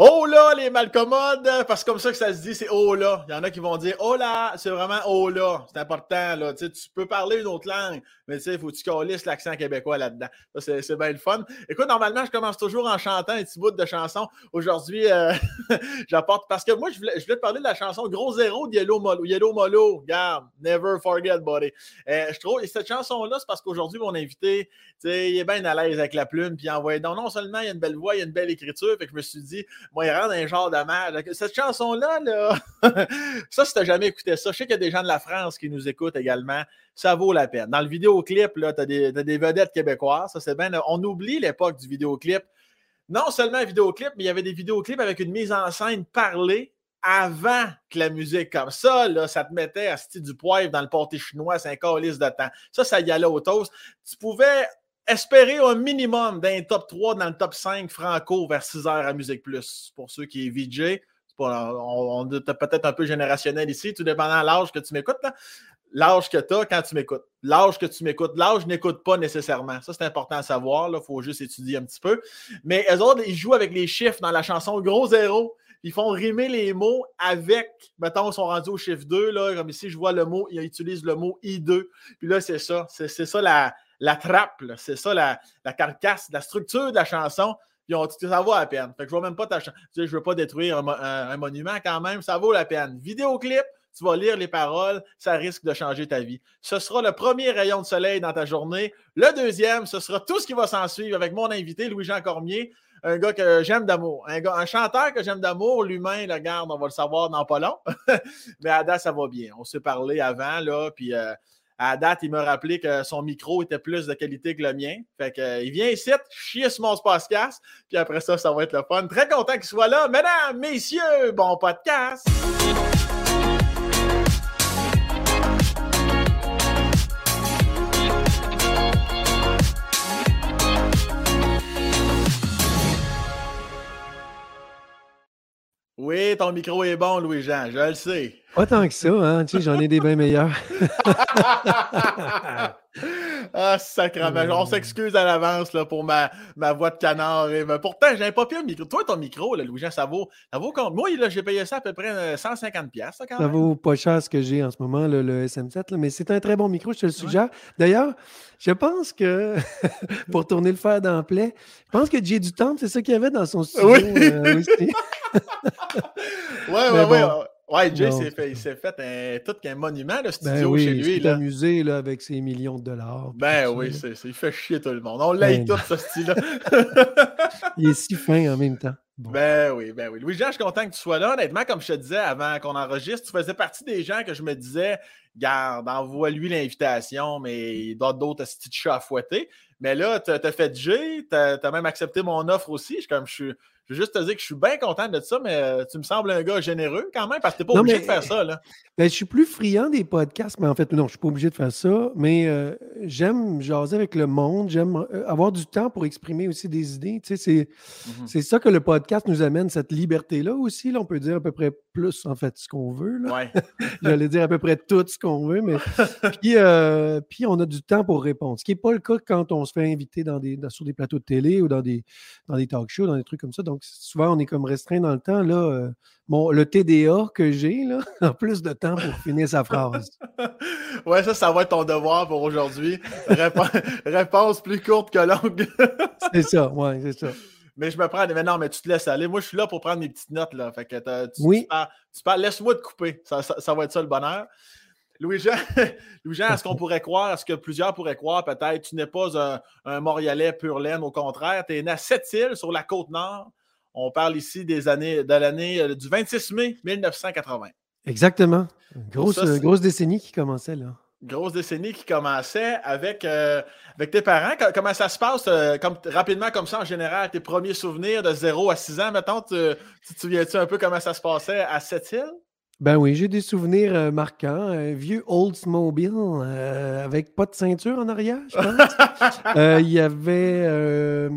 Oh là, les malcommodes, parce que comme ça que ça se dit, c'est oh là. Il y en a qui vont dire oh là, c'est vraiment oh là. C'est important, là. Tu, peux parler une autre langue, mais tu sais, il faut que tu calisses l'accent québécois là-dedans. C'est bien le fun. Écoute, normalement, je commence toujours en chantant un petit bout de chanson. Aujourd'hui, euh, j'apporte, parce que moi, je voulais, te parler de la chanson Gros Zéro de Yellow Molo. Yellow Molo, regarde, never forget, buddy. Euh, je trouve, et cette chanson-là, c'est parce qu'aujourd'hui, mon invité, tu sais, il est bien à l'aise avec la plume, puis envoie. Donc, non seulement il y a une belle voix, il y a une belle écriture, fait que je me suis dit, moi, il rend un genre de mal. Cette chanson-là, là, ça, si tu jamais écouté ça, je sais qu'il y a des gens de la France qui nous écoutent également. Ça vaut la peine. Dans le vidéoclip, tu as, des vedettes québécoises. Ça, c'est bien. On oublie l'époque du vidéoclip. Non seulement un vidéoclip, mais il y avait des vidéoclips avec une mise en scène parlée avant que la musique comme ça, là, ça te mettait à style du poivre dans le pâté chinois, c'est un calice de temps. Ça, ça y allait au toast. Tu pouvais espérer un minimum d'un top 3 dans le top 5 franco vers 6 heures à Musique Plus. Pour ceux qui est VJ, on, est peut-être un peu générationnel ici, tout dépendant de l'âge que tu m'écoutes. L'âge que tu as quand tu m'écoutes. L'âge que tu m'écoutes. L'âge n'écoute pas nécessairement. Ça, c'est important à savoir. Il faut juste étudier un petit peu. Mais eux autres, ils jouent avec les chiffres dans la chanson Gros Zéro. Ils font rimer les mots avec, mettons, ils sont rendus au chiffre 2, là, comme ici, je vois le mot, ils utilisent le mot I2. Puis là, c'est ça. C'est ça la, la trappe, c'est ça la, carcasse, la structure de la chanson. Puis on, ça vaut la peine. Que je vois même pas ta chanson. je ne veux pas détruire un, monument quand même, ça vaut la peine. Vidéoclip, tu vas lire les paroles, ça risque de changer ta vie. Ce sera le premier rayon de soleil dans ta journée. Le deuxième, ce sera tout ce qui va s'en suivre avec mon invité, Louis-Jean Cormier, un gars que j'aime d'amour. Un, un, chanteur que j'aime d'amour, l'humain, le garde, on va le savoir dans pas long. Mais date, ça va bien. On s'est parlé avant, là, puis euh, à date, il m'a rappelé que son micro était plus de qualité que le mien. Fait qu'il euh, vient ici, chier sur mon podcast, puis après ça, ça va être le fun. Très content qu'il soit là. Mesdames, messieurs, bon podcast! Oui, ton micro est bon, Louis-Jean, je le sais. Pas tant que ça, hein? Tu sais, j'en ai des bien meilleurs. ah, sacrément. On s'excuse à l'avance là, pour ma, ma voix de canard. Et, mais pourtant, j'ai pas pire micro. Toi, ton micro, Louis-Jean, ça vaut, ça vaut Moi, j'ai payé ça à peu près 150$. Euh, ça, vaut pas cher ce que j'ai en ce moment, le SM7, mais c'est un très bon micro, je te le suggère. D'ailleurs, je pense que, pour tourner le fer dans je pense que Jay du Temple, c'est ça qu'il y avait dans son studio oui. euh, aussi. ouais, ouais, ouais. Ouais, Jay s'est fait, il s'est fait un, tout qu'un monument, le ben studio oui, chez lui. Il est amusé là, avec ses millions de dollars. Ben oui, c'est, il fait chier tout le monde. On l'aide ben, tout, ce style-là. il est si fin en même temps. Ben oui, ben oui. Louis-Jean, je suis content que tu sois là. Honnêtement, comme je te disais avant qu'on enregistre, tu faisais partie des gens que je me disais, garde, envoie-lui l'invitation, mais il doit d'autres petits chats à fouetter. Mais là, tu as fait Jay, tu as, même accepté mon offre aussi. Je, comme, je, suis, je veux juste te dire que je suis bien content de ça, mais euh, tu me sembles un gars généreux quand même, parce que tu n'es pas obligé de faire ça. Là. Ben, je suis plus friand des podcasts, mais en fait, non, je ne suis pas obligé de faire ça. Mais euh, j'aime jaser avec le monde, j'aime euh, avoir du temps pour exprimer aussi des idées. Tu sais, c'est, ça que le podcast nous amène, cette liberté-là aussi. Là, on peut dire à peu près plus, en fait, ce qu'on veut. Ouais. J'allais dire à peu près tout ce qu'on veut, mais puis, puis on a du temps pour répondre. Ce qui n'est pas le cas quand on se fait inviter dans des, sur des plateaux de télé ou dans des, dans des talk shows, dans des trucs comme ça. Donc, souvent, on est comme restreint dans le temps. Là, euh, le TDA que j'ai, là, a plus de temps pour finir sa phrase. ouais, ça, ça va être ton devoir pour aujourd'hui. réponse plus courte que longue. c'est ça, ouais, c'est ça. Mais je me prends. Mais non, mais tu te laisses aller. Moi, je suis là pour prendre mes petites notes. Là. Fait que tu, oui. tu laisse-moi te couper. Ça, ça, va être ça le bonheur. Louis-Jean, Louis est-ce qu'on pourrait croire, est-ce que plusieurs pourraient croire peut-être, tu n'es pas un, Montréalais pur laine, au contraire, tu es né à Sept-Îles, sur la côte nord. On parle ici des années, de l'année euh, du 26 mai 1980. Exactement. Grosse, grosse décennie qui commençait là. Grosse décennie qui commençait avec, euh, avec tes parents. Comment ça se passe euh, comme, rapidement comme ça en général? Tes premiers souvenirs de 0 à 6 ans, mettons, tu, tu te souviens-tu un peu comment ça se passait à Sept-Îles? Ben oui, j'ai des souvenirs marquants. Un vieux Oldsmobile avec pas de ceinture en arrière, je pense. Il y avait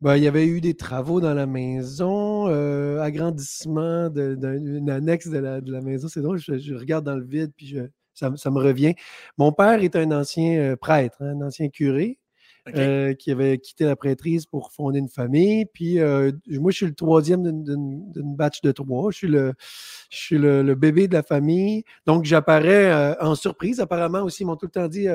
ben, il y avait eu des travaux dans la maison, euh, agrandissement d'une annexe de la, de la maison. C'est drôle, je, regarde dans le vide, puis ça, ça, me revient. Mon père est un ancien euh, prêtre, hein, un ancien curé. euh, qui avait quitté la prêtrise pour fonder une famille. Puis euh, moi, je suis le troisième d'une batch de trois. Je suis le, je suis le, bébé de la famille. Donc, j'apparais euh, en surprise. Apparemment aussi, ils m'ont tout le temps dit.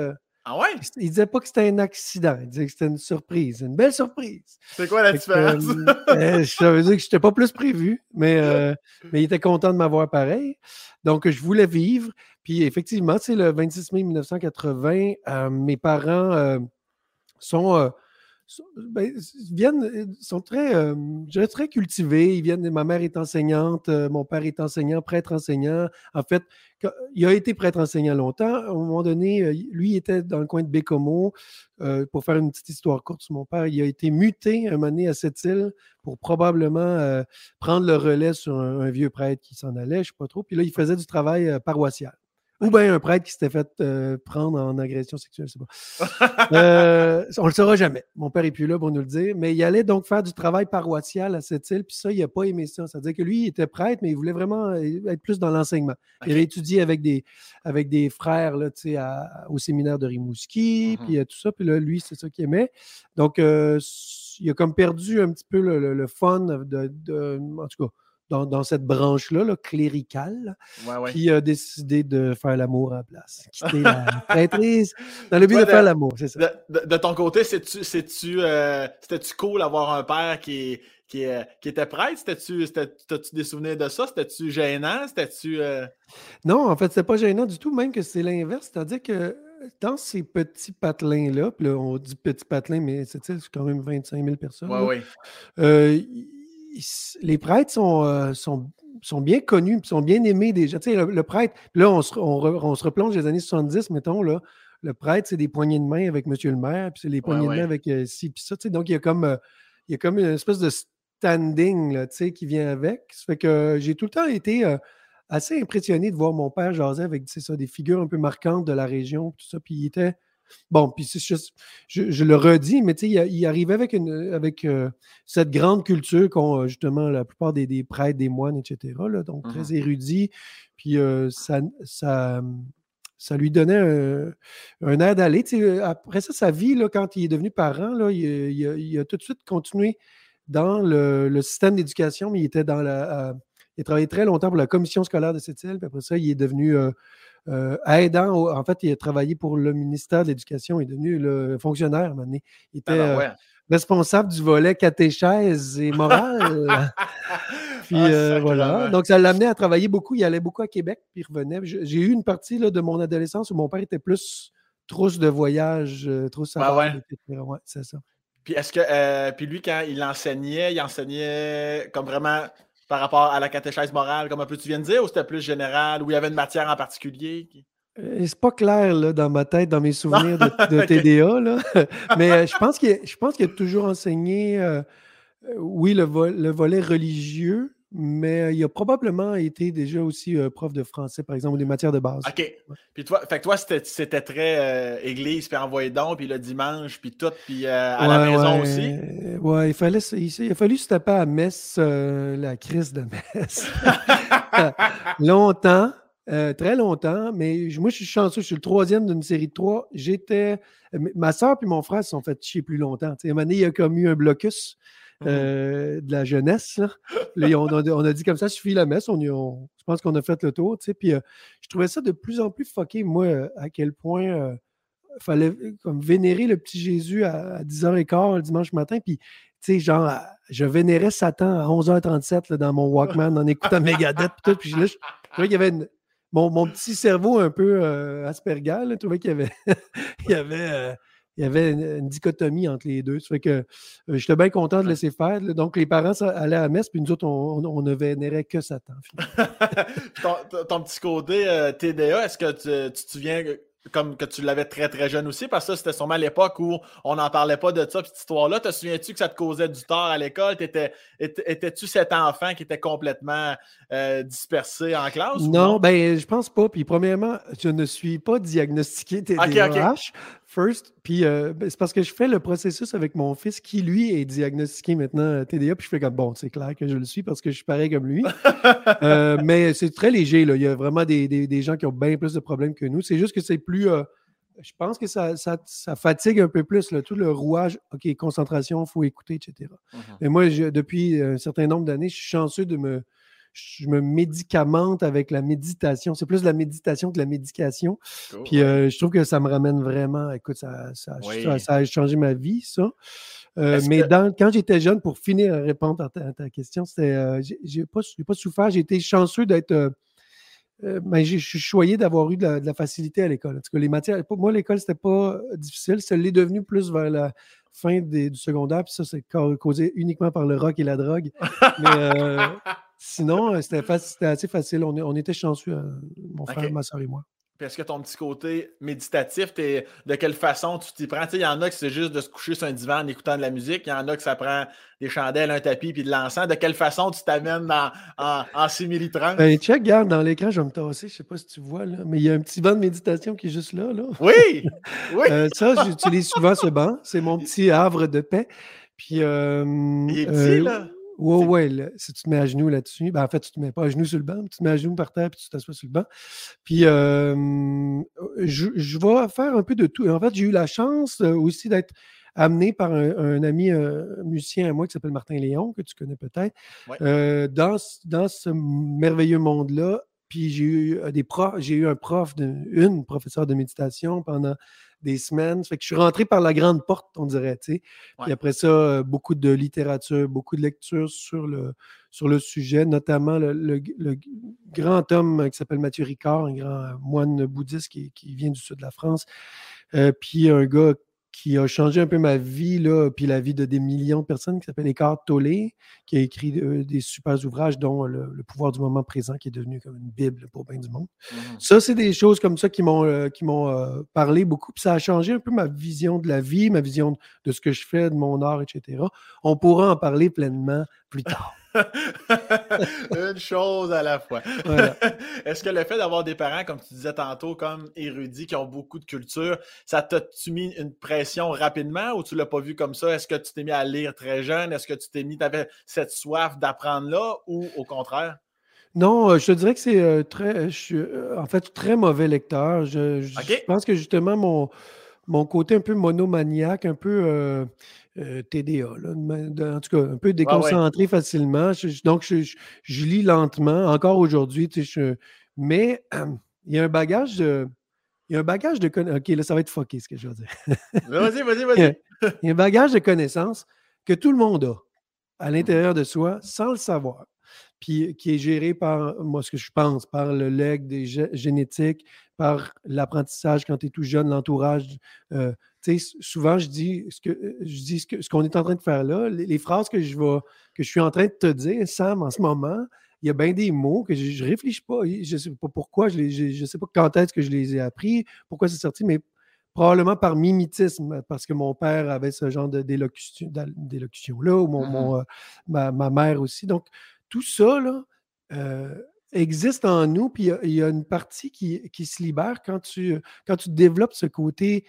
Ah ouais? Ils disaient pas que c'était un accident. Ils disaient que c'était une surprise. Une belle surprise. C'est quoi la différence? ça veut dire que je n'étais pas plus prévu, mais, mais ils étaient contents de m'avoir pareil. Donc, je voulais vivre. Puis effectivement, c'est le 26 mai 1980. mes parents sont, euh, ben, viennent, euh, sont très, euh, très cultivés. Ils viennent, ma mère est enseignante, mon père est enseignant, prêtre enseignant. En fait, il a été prêtre enseignant longtemps. À un moment donné, lui il était dans le coin de Bécomo. pour faire une petite histoire courte sur mon père, il a été muté un moment donné à cette île pour probablement prendre le relais sur un, vieux prêtre qui s'en allait, je ne sais pas trop. Puis là, il faisait du travail paroissial. Ou bien un prêtre qui s'était fait euh, prendre en agression sexuelle, je sais pas. euh, on le saura jamais. Mon père n'est plus là pour nous le dire. Mais il allait donc faire du travail paroissial à cette île, puis ça, il n'a pas aimé ça. C'est-à-dire que lui, il était prêtre, mais il voulait vraiment euh, être plus dans l'enseignement. Il avait étudié avec des, avec des frères là, à, au séminaire de Rimouski, mmh puis euh, tout ça. Puis là, lui, c'est ça qu'il aimait. Donc, il a comme perdu un petit peu le, fun de, de, en tout cas, dans, cette branche-là, là, cléricale, qui a décidé de faire l'amour à la place. Quitter la prêtrise dans le but de, faire l'amour, c'est ça. De, ton côté, c'est-tu euh, c'était-tu cool d'avoir un père qui, qui, euh, qui était prêtre? C'était-tu des souvenirs de ça? C'était-tu gênant? C'était-tu. Euh? Non, en fait, c'était pas gênant du tout, même que c'est l'inverse. C'est-à-dire que dans ces petits patelins-là, puis là, on dit petits patelins, mais c'est quand même 25 000 personnes. Oui, oui les prêtres sont, euh, sont, sont, bien connus, sont bien aimés déjà. Tu sais, le, prêtre, là, on se, on, se replonge les années 70, mettons, là. Le prêtre, c'est des poignées de main avec monsieur le maire, puis c'est des poignées de main avec euh, ci, puis ça. Tu sais, donc, il y, a comme, euh, il y a comme une espèce de standing là, tu sais, qui vient avec. Ça fait que j'ai tout le temps été assez impressionné de voir mon père jaser avec ça, des figures un peu marquantes de la région, tout ça. Puis il était Bon, puis je, le redis, mais il, il arrivait avec, une, avec euh, cette grande culture qu'ont justement la plupart des, prêtres, des moines, etc. donc, mmh très érudit. Puis euh, ça, ça, ça, lui donnait un, air d'aller. Après ça, sa vie, là, quand il est devenu parent, là, il, a, tout de suite continué dans le, système d'éducation, mais il était dans la. il a travaillé très longtemps pour la commission scolaire de cette île, puis après ça, il est devenu euh, euh, aidant. en fait, il a travaillé pour le ministère de l'Éducation. Il est devenu le fonctionnaire Il était euh, responsable du volet catéchèse et morale. puis ah, euh, voilà. Donc, ça l'a amené à travailler beaucoup. Il allait beaucoup à Québec, puis il revenait. J'ai eu une partie là, de mon adolescence où mon père était plus trousse de voyage, trousse à ouais. ouais c'est ça. Puis est-ce que puis lui, quand il enseignait, il enseignait comme vraiment par rapport à la catéchèse morale, comme un peu tu viens de dire, ou c'était plus général, ou il y avait une matière en particulier? Euh, c'est pas clair là, dans ma tête, dans mes souvenirs de, TDA, là. mais euh, je pense qu'il a toujours enseigné, euh, oui, le, le, volet religieux, mais il a probablement été déjà aussi prof de français, par exemple, ou des matières de base. OK. Puis toi, fait que toi c'était très église, puis envoyer donc, puis le dimanche, puis tout, puis à la maison aussi? Ouais, il, fallait, il, a fallu se taper à messe, la crise de messe. longtemps, très longtemps, mais moi, je suis chanceux, je suis le troisième d'une série de trois. J'étais. Ma soeur et mon frère se sont fait chier plus longtemps. à un moment donné, il y a comme eu un blocus. Euh, de la jeunesse. On, a, dit comme ça, suffit la messe. Je pense qu'on a fait le tour. Puis euh, je trouvais ça de plus en plus fucké, moi, euh, à quel point il fallait comme vénérer le petit Jésus à, 10h15 le dimanche matin. Puis, genre, je vénérais Satan à 11h37 dans mon Walkman en écoutant Megadeth. Là, je, trouvais qu'il y avait mon, petit cerveau un peu Asperger, je trouvais qu'il y avait il y avait une, dichotomie entre les deux. Ça fait que euh, j'étais bien content de laisser faire. Donc, les parents allaient à la messe, puis nous autres, on, ne vénérait que Satan. ton, petit côté euh, TDA, est-ce que tu, tu te souviens comme que tu l'avais très très jeune aussi, parce que c'était sûrement l'époque où on n'en parlait pas de ça, cette histoire-là. Te souviens-tu que ça te causait du tort à l'école? Étais-tu cet enfant qui était complètement euh, dispersé en classe? Non, ben je pense pas. Puis premièrement, je ne suis pas diagnostiqué TDAH. First, puis euh, ben, c'est parce que je fais le processus avec mon fils qui, lui, est diagnostiqué maintenant euh, TDA, puis je fais comme, bon, c'est clair que je le suis parce que je suis pareil comme lui. mais c'est très léger, là. Il y a vraiment des, des, gens qui ont bien plus de problèmes que nous. C'est juste que c'est plus, je pense que ça, ça, fatigue un peu plus, tout le rouage, OK, concentration, il faut écouter, etc. Mmh Mais moi, depuis un certain nombre d'années, je suis chanceux de me. Je me médicamente avec la méditation. C'est plus la méditation que la médication. Puis euh, je trouve que ça me ramène vraiment. Écoute, ça, ça, a changé ma vie, ça. Euh, mais quand j'étais jeune, pour finir à répondre à ta, question, c'était. Euh, j'ai pas, pas souffert. J'ai été chanceux d'être euh, ben, je suis choyé d'avoir eu de la, facilité à l'école. les matières, pour moi, l'école, c'était pas difficile. Ça l'est devenu plus vers la fin du secondaire, puis ça, c'est causé uniquement par le rock et la drogue. Mais sinon, c'était assez facile. On, était chanceux, mon frère, ma soeur et moi. Puis est-ce que ton petit côté méditatif, es, de quelle façon tu t'y prends? Il y en a qui c'est juste de se coucher sur un divan en écoutant de la musique. Il y en a qui ça prend des chandelles, un tapis puis de l'encens. De quelle façon tu t'amènes en, en simili-trans? Ben, check, regarde, dans l'écran, je vais me tasser. Je ne sais pas si tu vois, là, mais il y a un petit banc de méditation qui est juste là. là. Oui! oui. Euh, ça, j'utilise souvent ce banc. C'est mon petit havre de paix. Puis, euh, il est petit, euh, là? Ouais, ouais, si tu te mets à genoux là-dessus, ben en fait, tu te mets pas à genoux sur le banc, tu te mets à genoux par terre, puis tu t'assois sur le banc. Puis, je, vais faire un peu de tout. En fait, j'ai eu la chance aussi d'être amené par un, ami musicien à moi qui s'appelle Martin Léon, que tu connais peut-être, dans, dans ce merveilleux monde-là. Puis j'ai eu des profs, j'ai eu un prof, de, une professeure de méditation pendant des semaines. Fait que je suis rentré par la grande porte, on dirait. Après ça, euh, beaucoup de littérature, beaucoup de lectures sur le, sur le sujet, notamment le, grand homme qui s'appelle Mathieu Ricard, un grand moine bouddhiste qui, vient du sud de la France. Euh, puis un gars qui a changé un peu ma vie, là, puis la vie de des millions de personnes, qui s'appelle Eckhart Tolle, qui a écrit euh, des super ouvrages, dont le, pouvoir du moment présent, qui est devenu comme une Bible pour bien du monde. Mmh. Ça, c'est des choses comme ça qui m'ont euh, qui m'ont euh, parlé beaucoup, puis ça a changé un peu ma vision de la vie, ma vision de ce que je fais, de mon art, etc. On pourra en parler pleinement plus tard. Une chose à la fois. Est-ce que le fait d'avoir des parents, comme tu disais tantôt, comme érudits, qui ont beaucoup de culture, ça t'a-tu mis une pression rapidement ou tu l'as pas vu comme ça? Est-ce que tu t'es mis à lire très jeune? Est-ce que tu t'es mis, tu avais cette soif d'apprendre là ou au contraire? Non, euh, je te dirais que c'est euh, très, je suis euh, en fait très mauvais lecteur. Je, pense que justement mon, mon côté un peu monomaniaque, un peu euh, TDA, en tout cas, un peu déconcentré facilement. donc, je, lis lentement, encore aujourd'hui, mais il y a un bagage de. Il y a un bagage de OK, là, ça va être fucké ce que je veux dire. vas-y, vas-y, vas-y. Il y a un bagage de connaissances que tout le monde a à l'intérieur de soi sans le savoir. Puis qui est géré par, moi, ce que je pense, par le leg des génétiques, par l'apprentissage quand tu es tout jeune, l'entourage. Euh, souvent, je dis ce que euh, je dis ce qu'on est en train de faire là, les, phrases que je vais, que je suis en train de te dire, Sam, en ce moment, il y a bien des mots que je ne réfléchis pas. Je ne sais pas pourquoi, je ne sais pas quand est-ce que je les ai appris, pourquoi c'est sorti, mais probablement par mimétisme, parce que mon père avait ce genre d'élocution-là, ou mon, mmh euh, ma, mère aussi. Donc, tout ça, là, euh, existe en nous, puis il y, a une partie qui, qui, se libère quand tu, quand tu développes ce côté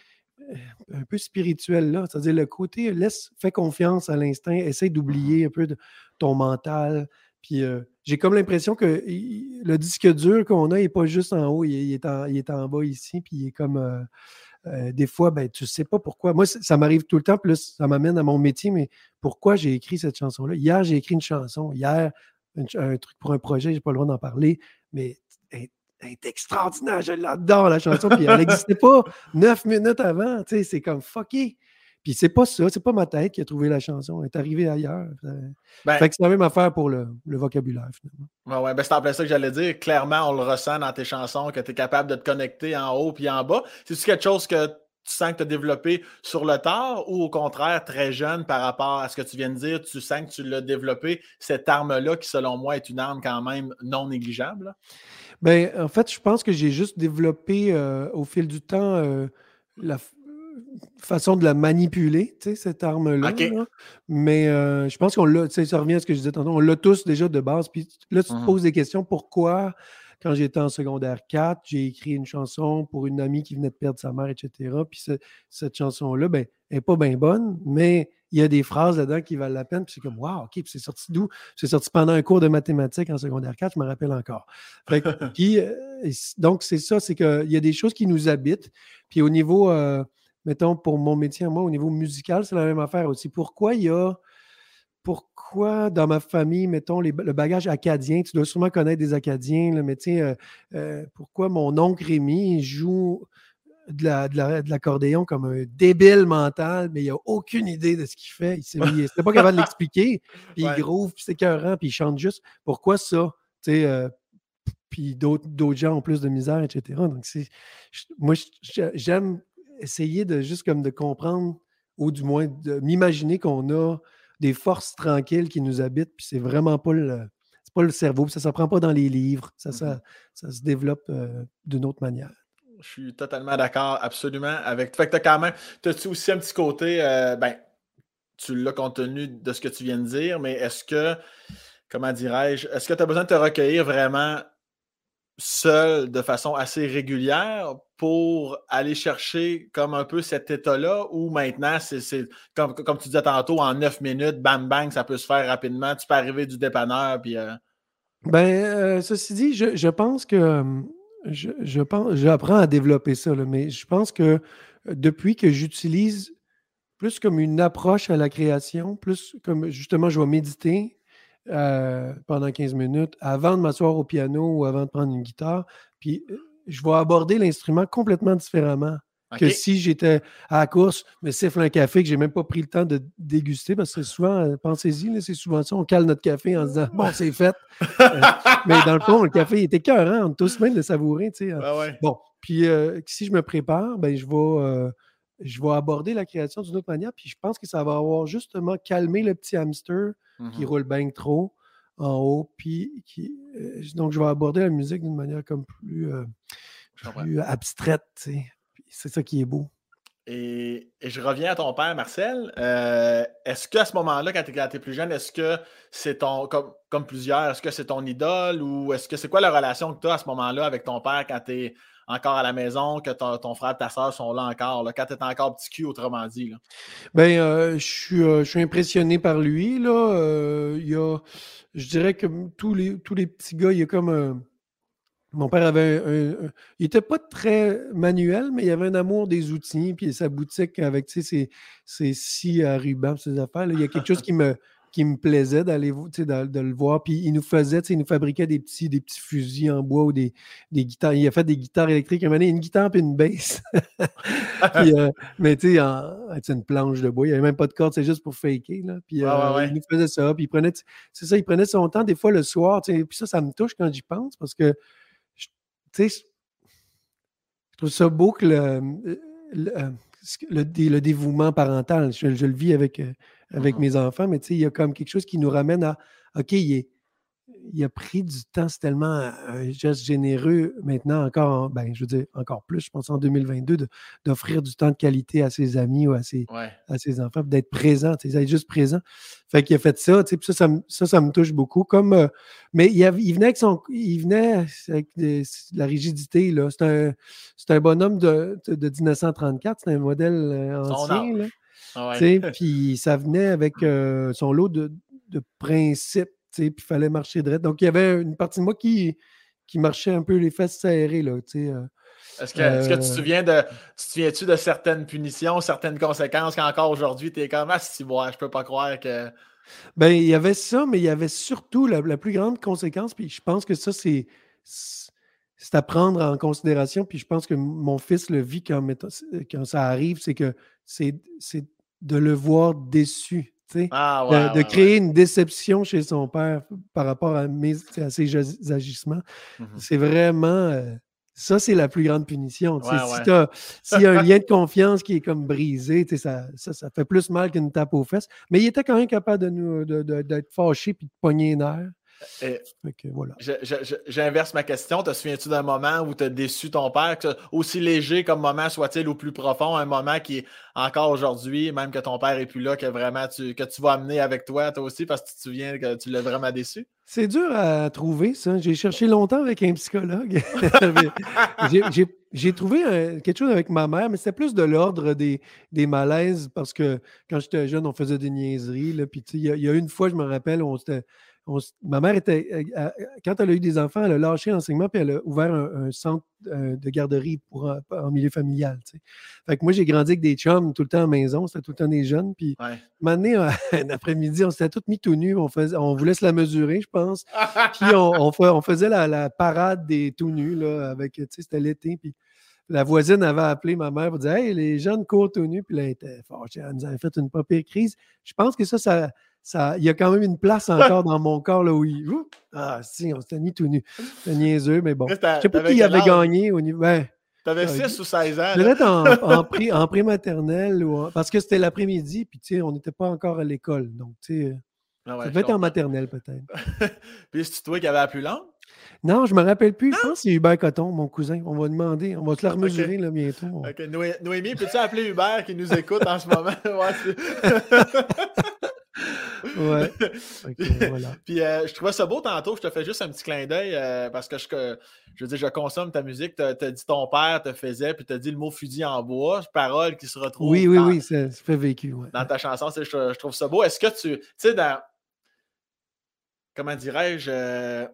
un peu spirituel là, c'est-à-dire le côté laisse, fais confiance à l'instinct, essaie d'oublier un peu de ton mental. Puis euh, j'ai comme l'impression que le disque dur qu'on a, n'est pas juste en haut, il, est, en, il est en bas ici, puis il est comme euh, euh, des fois, ben, tu ne sais pas pourquoi. Moi, ça m'arrive tout le temps, plus ça m'amène à mon métier, mais pourquoi j'ai écrit cette chanson-là? Hier, j'ai écrit une chanson. Hier, un, truc pour un projet, je n'ai pas le droit d'en parler, mais elle est extraordinaire, je l'adore la chanson, puis elle n'existait pas neuf minutes avant, tu sais, c'est comme fucké. Puis c'est pas ça, c'est pas ma tête qui a trouvé la chanson, elle est arrivée ailleurs. Ben fait que c'est la même affaire pour le, vocabulaire, finalement. Ouais, ouais, ben c'est en plein ça que j'allais dire. Clairement, on le ressent dans tes chansons, que tu es capable de te connecter en haut puis en bas. C'est-tu quelque chose que tu sens que tu as développé sur le tard ou au contraire, très jeune par rapport à ce que tu viens de dire, tu sens que tu l'as développé, cette arme-là qui, selon moi, est une arme quand même non négligeable? Ben, en fait, je pense que j'ai juste développé euh, au fil du temps euh, la façon de la manipuler, tu sais, cette arme-là. Mais euh, je pense qu'on l'a, tu sais, ça revient à ce que je disais tantôt, on l'a tous déjà de base. Puis là, tu te mmh poses des questions. Pourquoi, quand j'étais en secondaire 4, j'ai écrit une chanson pour une amie qui venait de perdre sa mère, etc. Puis cette chanson-là, ben, n'est pas bien bonne, mais il y a des phrases là-dedans qui valent la peine. Puis c'est comme, wow, OK, puis c'est sorti d'où? C'est sorti pendant un cours de mathématiques en secondaire 4, je me rappelle encore. puis, euh, donc, c'est ça, c'est qu'il y a des choses qui nous habitent. Puis au niveau, euh, mettons, pour mon métier, moi, au niveau musical, c'est la même affaire aussi. Pourquoi il y a pourquoi dans ma famille, mettons, le bagage acadien, tu dois sûrement connaître des Acadiens, mais tu sais, euh, euh, pourquoi mon oncle Rémi joue de l'accordéon comme un débile mental, mais il n'a aucune idée de ce qu'il fait. Il n'est pas capable de l'expliquer. Puis il groove, puis c'est écœurant, puis il chante juste. Pourquoi ça? Tu sais, euh, puis d'autres gens ont plus de misère, etc. Donc, moi, j'aime essayer de juste comme de comprendre, ou du moins de m'imaginer qu'on a des forces tranquilles qui nous habitent, puis c'est vraiment pas le, pas le cerveau, ça ne s'apprend pas dans les livres, ça, ça, mmh se développe euh, d'une autre manière. Je suis totalement d'accord, absolument. Avec fait que tu as quand même, as-tu aussi un petit côté, euh, ben, tu l'as compte tenu de ce que tu viens de dire, mais est-ce que, comment dirais-je, est-ce que tu as besoin de te recueillir vraiment seul de façon assez régulière pour aller chercher comme un peu cet état-là ou maintenant, c'est comme, comme tu disais tantôt, en neuf minutes, bam bang, ça peut se faire rapidement. Tu peux arriver du dépanneur puis. Euh ben, euh, ceci dit, je, pense que je, pense j'apprends à développer ça, mais je pense que depuis que j'utilise plus comme une approche à la création, plus comme justement je vais méditer, euh, pendant 15 minutes avant de m'asseoir au piano ou avant de prendre une guitare. Puis euh, je vais aborder l'instrument complètement différemment que si j'étais à la course, me siffle un café que j'ai même pas pris le temps de déguster parce que souvent, euh, pensez-y, c'est souvent ça, on cale notre café en se disant bon, c'est fait. mais dans le fond, le café était cœur, on est tous même de savourer. Tu sais, Bon, puis si je me prépare, ben, je vais je vais aborder la création d'une autre manière, puis je pense que ça va avoir justement calmé le petit hamster qui mmh roule bien trop en haut, puis qui, euh, donc je vais aborder la musique d'une manière comme plus, euh, abstraite, c'est ça qui est beau. Et, je reviens à ton père, Marcel. Euh, est-ce qu'à ce, moment-là, quand tu es, plus jeune, est-ce que c'est ton, comme, comme plusieurs, est-ce que c'est ton idole ou est-ce que c'est quoi la relation que tu as à ce moment-là avec ton père quand tu es encore à la maison, que ton, frère et ta soeur sont là encore, là, quand tu es encore petit cul, autrement dit. Là? Ben, euh, je, suis, euh, je suis impressionné par lui. Là. Il y a, je dirais que tous les, tous les petits gars, il y a comme. Mon père avait un, Il n'était pas très manuel, mais il avait un amour des outils, puis sa boutique avec ses, ses scies à ruban, ses affaires. il y a quelque chose qui me, qui me plaisait d'aller de, le voir. Puis il nous faisait, il nous fabriquait des petits, des petits fusils en bois ou des, des guitares. Il a fait des guitares électriques. Il a une guitare et une basse. euh, mais tu sais, une planche de bois. Il n'y avait même pas de corde, c'est juste pour faker. Là. Puis euh, il nous faisait ça. Puis il prenait, c'est ça, il prenait son temps des fois le soir. Puis ça, ça me touche quand j'y pense parce que, tu sais, je trouve ça beau que le, le, euh, le, dévouement parental. Je, je, le vis avec, euh, avec mmh mes enfants, mais il y a comme quelque chose qui nous ramène à OK, il est, il a pris du temps, c'est tellement un geste généreux maintenant, encore, ben, je veux dire, encore plus, je pense en 2022, d'offrir du temps de qualité à ses amis ou à ses, à ses enfants, d'être présent, d'être juste présent. Fait qu'il a fait ça, ça, ça, ça, ça, me touche beaucoup. Comme, euh, mais il, il, venait avec son, il venait avec la rigidité, là. C'est un, un, bonhomme de, de, 1934, c'est un modèle euh, ancien. Ah puis ça venait avec euh, son lot de, de principes puis il fallait marcher droit. Donc, il y avait une partie de moi qui, qui marchait un peu les fesses serrées, là, euh, Est-ce que, tu te euh souviens de. Tu te souviens-tu de certaines punitions, certaines conséquences qu'encore aujourd'hui, tu es comme Ah, si, moi, je peux pas croire que. Ben, il y avait ça, mais il y avait surtout la, plus grande conséquence, puis je pense que ça, c'est. C'est à prendre en considération, puis je pense que mon fils le vit quand, quand ça arrive, c'est que c'est de le voir déçu. Ah, de, créer une déception chez son père par rapport à, mes, à ses agissements. Mmh c'est vraiment. Euh, ça, c'est la plus grande punition. S'il y a un lien de confiance qui est comme brisé, ça, ça, ça, fait plus mal qu'une tape aux fesses. Mais il était quand même capable de nous d'être fâché puis de pogner les nerfs. Voilà. J'inverse ma question. Te souviens-tu d'un moment où tu as déçu ton père, aussi léger comme moment soit-il ou plus profond, un moment qui est encore aujourd'hui, même que ton père n'est plus là, que vraiment tu, que tu vas amener avec toi, toi aussi, parce que tu te souviens que tu l'as vraiment déçu? C'est dur à trouver, ça. J'ai cherché longtemps avec un psychologue. J'ai trouvé quelque chose avec ma mère, mais c'était plus de l'ordre des, des, malaises parce que quand j'étais jeune, on faisait des niaiseries. Là, puis, il y, a une fois, je me rappelle, on ma mère était, quand elle a eu des enfants, elle a lâché l'enseignement puis elle a ouvert un, centre euh, de garderie pour en milieu familial. Fait que moi, j'ai grandi avec des chums tout le temps la maison, c'était tout le temps des jeunes. Puis, ouais. un après-midi, on s'était tous mis tout nus, on, faisait, on voulait se la mesurer, je pense. puis on, faisait la, parade des tout nus, là, avec, c'était l'été. Puis la voisine avait appelé ma mère pour dire Hey, les jeunes courent tout nus. Puis là, elle était fâchée. Elle nous avait fait une pas pire crise. Je pense que ça, ça il y a quand même une place encore dans mon corps là où il. ah, si, on s'était mis tout nu. C'était niaiseux, mais bon. Je sais pas qui avait gagné au niveau. Ben, T'avais 6 ou 16 ans. Peut-être en, en, pré, en maternelle ou parce que c'était l'après-midi, puis tu sais, on n'était pas encore à l'école. Donc, tu sais, ah ça devait être en maternelle peut-être. puis c'est toi qui avais la plus longue? Non, je ne me rappelle plus. Je pense que c'est Hubert Coton, mon cousin. On va demander. On va se la remesurer là, bientôt. OK. Noémie, peux-tu appeler Hubert qui nous écoute en ce moment? ouais. Puis euh, je trouvais ça beau tantôt. Je te fais juste un petit clin d'œil euh, parce que je, je veux dire, je consomme ta musique. Tu as, dit ton père te faisait, puis tu as dit le mot fusil en bois, parole qui se retrouve. Oui, oui, oui, ça, fait vécu. Dans ta chanson, je, je, trouve ça beau. Est-ce que tu. Tu sais, dans. Comment dirais-je. Euh,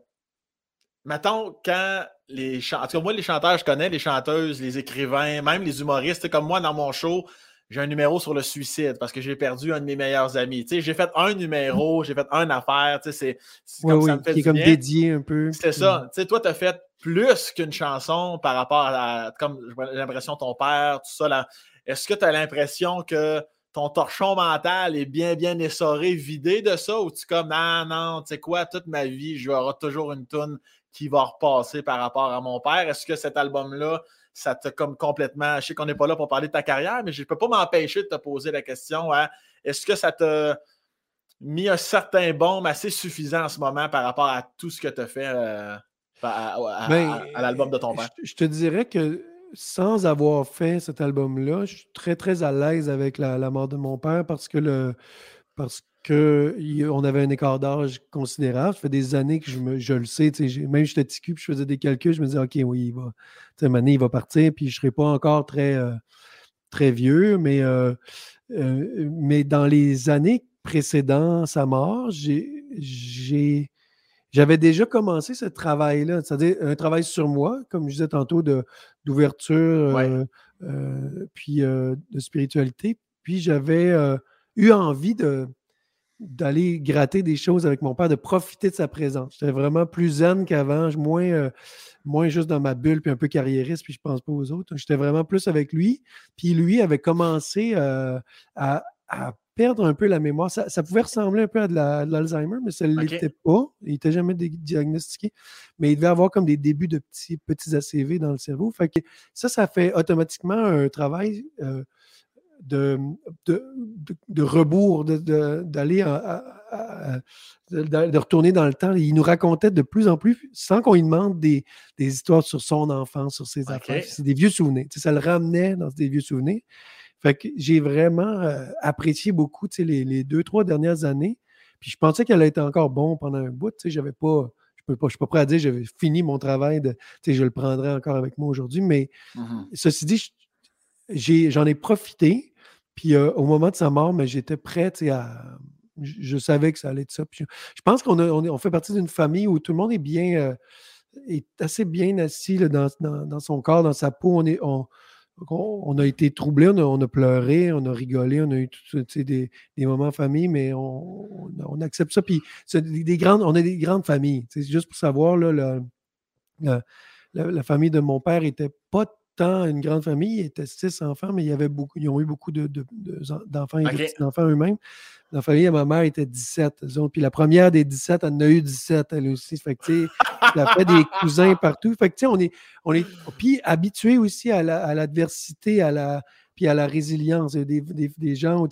mettons, quand les chanteurs. moi, les chanteurs, je connais, les chanteuses, les écrivains, même les humoristes, comme moi dans mon show j'ai un numéro sur le suicide parce que j'ai perdu un de mes meilleurs amis. Tu sais, j'ai fait un numéro, j'ai fait une affaire, tu sais, c'est comme ça me fait qui est comme dédié un peu. C'est ça. Tu sais, toi, tu as fait plus qu'une chanson par rapport à, comme l'impression ton père, tout ça. Là. Est-ce que tu as l'impression que ton torchon mental est bien, bien essoré, vidé de ça, ou tu es comme, non, non, tu sais quoi, toute ma vie, j'aurai toujours une toune qui va repasser par rapport à mon père? Est-ce que cet album-là, ça t'a comme complètement. Je sais qu'on n'est pas là pour parler de ta carrière, mais je ne peux pas m'empêcher de te poser la question hein, est-ce que ça t'a mis un certain bombe assez suffisant en ce moment par rapport à tout ce que tu as fait euh, ben, à, l'album de ton père? Je, te dirais que sans avoir fait cet album-là, je suis très, très à l'aise avec la, mort de mon père parce que le. Parce qu'on avait un écart d'âge considérable. Ça fait des années que je, me, je le sais. Même j'étais petit cul, je faisais des calculs, je me disais, OK, oui, il va. il va partir, puis je ne serai pas encore très, euh, très vieux, mais, euh, euh, mais dans les années précédentes sa mort, j'ai. J'avais déjà commencé ce travail-là, c'est-à-dire un travail sur moi, comme je disais tantôt, d'ouverture, puis de spiritualité. Puis j'avais eu envie de, d'aller gratter des choses avec mon père, de profiter de sa présence. J'étais vraiment plus zen qu'avant, moins, euh, moins juste dans ma bulle, puis un peu carriériste, puis je pense pas aux autres. J'étais vraiment plus avec lui. Puis lui avait commencé euh, à, perdre un peu la mémoire. Ça, pouvait ressembler un peu à de l'Alzheimer, mais ça ne l'était pas. Il n'était jamais diagnostiqué. Mais il devait avoir comme des débuts de petits, petits ACV dans le cerveau. Fait que ça, ça fait automatiquement un travail. Euh, de, de, rebours, d'aller de, retourner dans le temps. Il nous racontait de plus en plus, sans qu'on lui demande des, histoires sur son enfance, sur ses affaires. C'est des vieux souvenirs. ça le ramenait dans des vieux souvenirs. Fait que j'ai vraiment euh, apprécié beaucoup les, les, deux, trois dernières années. Puis je pensais qu'elle été encore bon pendant un bout. J'avais pas. Je ne suis pas prêt à dire j'avais fini mon travail, de, je le prendrai encore avec moi aujourd'hui. Mais mmh ceci dit, j'en ai, profité. Puis euh, au moment de sa mort, mais j'étais prêt à. Je, savais que ça allait être ça. je, pense qu'on on, fait partie d'une famille où tout le monde est bien. Euh, est assez bien assis dans, son corps, dans sa peau. On, est, on, a été troublé, on a, pleuré, on a rigolé, on a eu des, des, moments en famille, mais on, accepte ça. Puis des, grandes, on a des grandes familles. Juste pour savoir, là, la, la, famille de mon père était pas une grande famille. Il était six enfants, mais il y avait beaucoup, ils ont eu beaucoup d'enfants de, et de petits-enfants eux-mêmes. Dans la famille, ma mère était 17. Puis la première des 17, elle en a eu 17, elle aussi. Fait que, elle a fait des cousins partout. Fait que, on est, on est puis habitué aussi à l'adversité, à la, puis à la résilience. Des, des, des gens,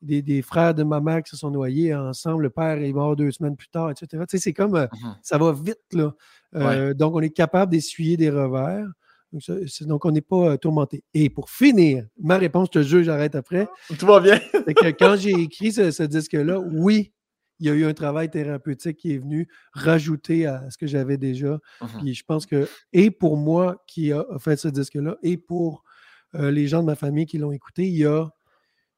des, frères de ma mère qui se sont noyés ensemble. Le père est mort deux semaines plus tard, etc. C'est comme, mmh ça va vite, là. Donc, on est capable d'essuyer des revers. Donc, on n'est pas tourmenté. Et pour finir, ma réponse, je te jure, j'arrête après. Tout va bien. que quand j'ai écrit ce, disque-là, oui, il y a eu un travail thérapeutique qui est venu rajouter à ce que j'avais déjà. Mmh Puis je pense que, et pour moi qui a fait ce disque-là, et pour les gens de ma famille qui l'ont écouté, il y a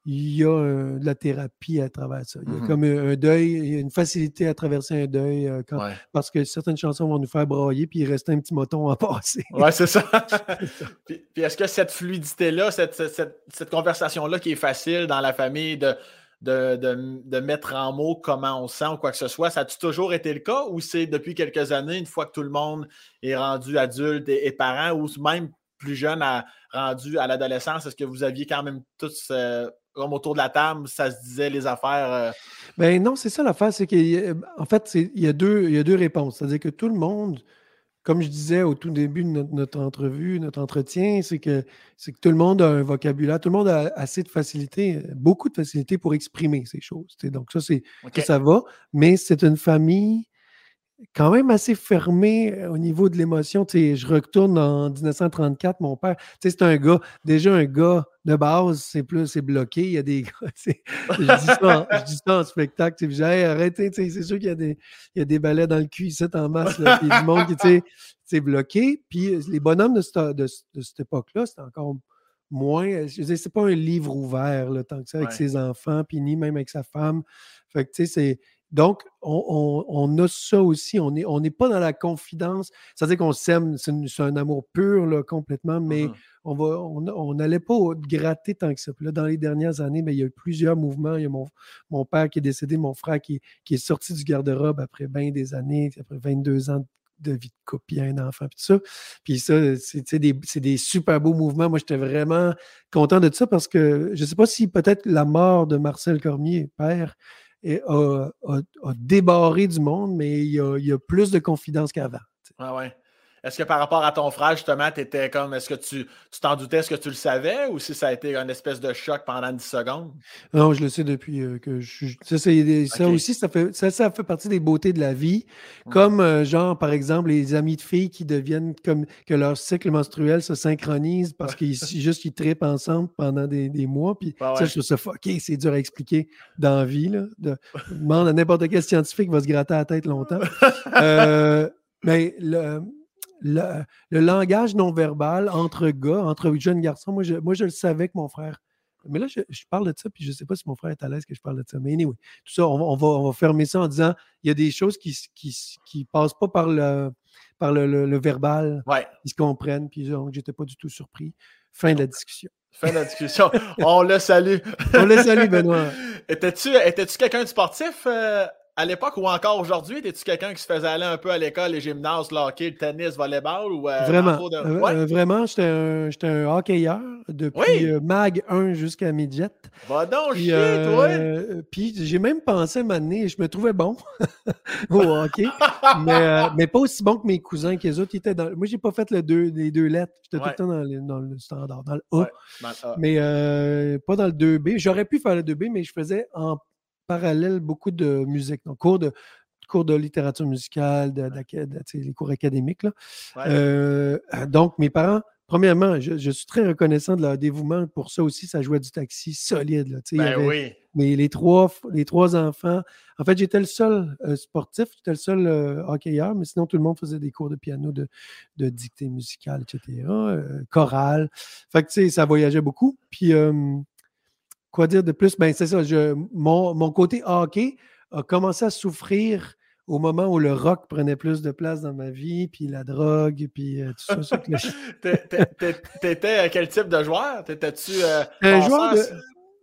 il y a de la thérapie à travers ça. Il y a mmh comme un, deuil, il y a une facilité à traverser un deuil parce que certaines chansons vont nous faire brailler, puis il reste un petit moton à passer. Ouais, c'est ça. puis, est-ce que cette fluidité-là, cette, conversation-là qui est facile dans la famille de, de, mettre en mots comment on sent ou quoi que ce soit, ça a toujours été le cas ou c'est depuis quelques années, une fois que tout le monde est rendu adulte et, et parent, ou même plus jeune à, rendu à l'adolescence, est-ce que vous aviez quand même tous comme autour de la table, ça se disait les affaires. Euh... Ben non, c'est ça l'affaire, c'est qu'en fait, il y, a deux, il y a deux réponses. C'est-à-dire que tout le monde, comme je disais au tout début de notre, entrevue, notre entretien, c'est que, c'est que tout le monde a un vocabulaire, tout le monde a assez de facilité, beaucoup de facilité pour exprimer ces choses. Donc, ça, c'est ça va, mais c'est une famille quand même assez fermé euh, au niveau de l'émotion. je retourne en 1934, mon père, c'est un gars, déjà un gars de base, c'est plus, c'est bloqué. Il y a des gars, je dis, ça en, je dis ça en spectacle, je dis, arrêtez, c'est sûr qu'il y a des, il y a des balais dans le cul ici en masse, puis du monde qui, est bloqué. Puis euh, les bonhommes de cette, de, cette époque-là, c'était encore moins, je veux c'est pas un livre ouvert, là, tant que ça, avec ses enfants, puis ni même avec sa femme. Fait que, tu sais, c'est donc, on, a ça aussi. On n'est on pas dans la confidence. C'est-à-dire qu'on s'aime, c'est un amour pur là, complètement, mais mmh on n'allait pas gratter tant que ça. là, dans les dernières années, mais il y a eu plusieurs mouvements. Il y a mon, père qui est décédé, mon frère qui, est sorti du garde-robe après bien des années, après 22 ans de vie de couple, un enfant, puis tout ça. Puis ça, c'est des, des, super beaux mouvements. Moi, j'étais vraiment content de ça parce que je ne sais pas si peut-être la mort de Marcel Cormier, père, et a, débarré du monde, mais il y a, plus de confidence qu'avant. Ah ouais. Est-ce que par rapport à ton frère, justement, tu étais comme, est-ce que tu t'en doutais, est-ce que tu le savais? Ou si ça a été une espèce de choc pendant 10 secondes? Non, je le sais depuis euh, que je suis. Ça, aussi, ça fait, ça, fait partie des beautés de la vie. Mmh. Comme, euh, genre, par exemple, les amis de filles qui deviennent comme que leur cycle menstruel se synchronise parce qu'ils juste qu'ils trippent ensemble pendant des, mois. Puis ça, je trouve ça fucké. C'est dur à expliquer dans la vie. Là, de, demande à n'importe quel scientifique va se gratter la tête longtemps. Euh, mais le le, langage non verbal entre gars, entre jeunes garçons, moi je, moi, je le savais que mon frère. Mais là, je, parle de ça, puis je ne sais pas si mon frère est à l'aise que je parle de ça. Mais anyway, tout ça, on, va, on va fermer ça en disant il y a des choses qui ne qui, passent pas par le, par le, verbal. Ils se comprennent, puis donc, j'étais pas du tout surpris. Fin de la discussion. Fin de la discussion. on le salue. on le salue, Benoît. Étais-tu étais quelqu'un de sportif euh, à l'époque ou encore aujourd'hui, étais-tu quelqu'un qui se faisait aller un peu à l'école, les gymnases, le hockey, le tennis, volleyball ou euh, Vraiment. Euh, euh, vraiment, j'étais un, un, hockeyeur depuis MAG 1 jusqu'à midget. Va donc puis, chier, toi! Puis j'ai même pensé à m'amener, je me trouvais bon au hockey, mais, mais, pas aussi bon que mes cousins, qui les autres étaient dans. Moi, j'ai pas fait le deux, les deux lettres. J'étais tout le temps dans, le standard, dans le A. Mais pas dans le 2B. J'aurais pu faire le 2B, mais je faisais en parallèle beaucoup de musique, donc cours de, cours de littérature musicale, de, les cours académiques. Là. Euh, donc, mes parents, premièrement, je, suis très reconnaissant de leur dévouement pour ça aussi. Ça jouait du taxi solide. Là, ben oui. Mais les trois, les trois enfants, en fait, j'étais le seul euh, sportif, j'étais le seul euh, hockeyeur, mais sinon, tout le monde faisait des cours de piano, de, de dictée musicale, etc., chorale. Fait que, ça voyageait beaucoup. Puis, Quoi dire de plus? Ben, c'est ça. Je, mon, mon, côté hockey a commencé à souffrir au moment où le rock prenait plus de place dans ma vie, puis la drogue, puis euh, tout ça. T'étais euh, quel type de joueur? T'étais-tu euh, un joueur de...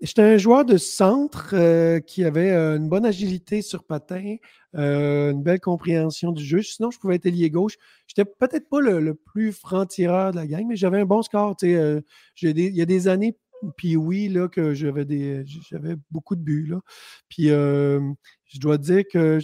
J'étais un joueur de centre qui avait une bonne agilité sur patin, une belle compréhension du jeu. Sinon, je pouvais être lié gauche. J'étais peut-être pas le, plus franc-tireur de la gang, mais j'avais un bon score. il y a des années puis oui, là, que j'avais des j'avais beaucoup de buts. Là. Puis je dois dire que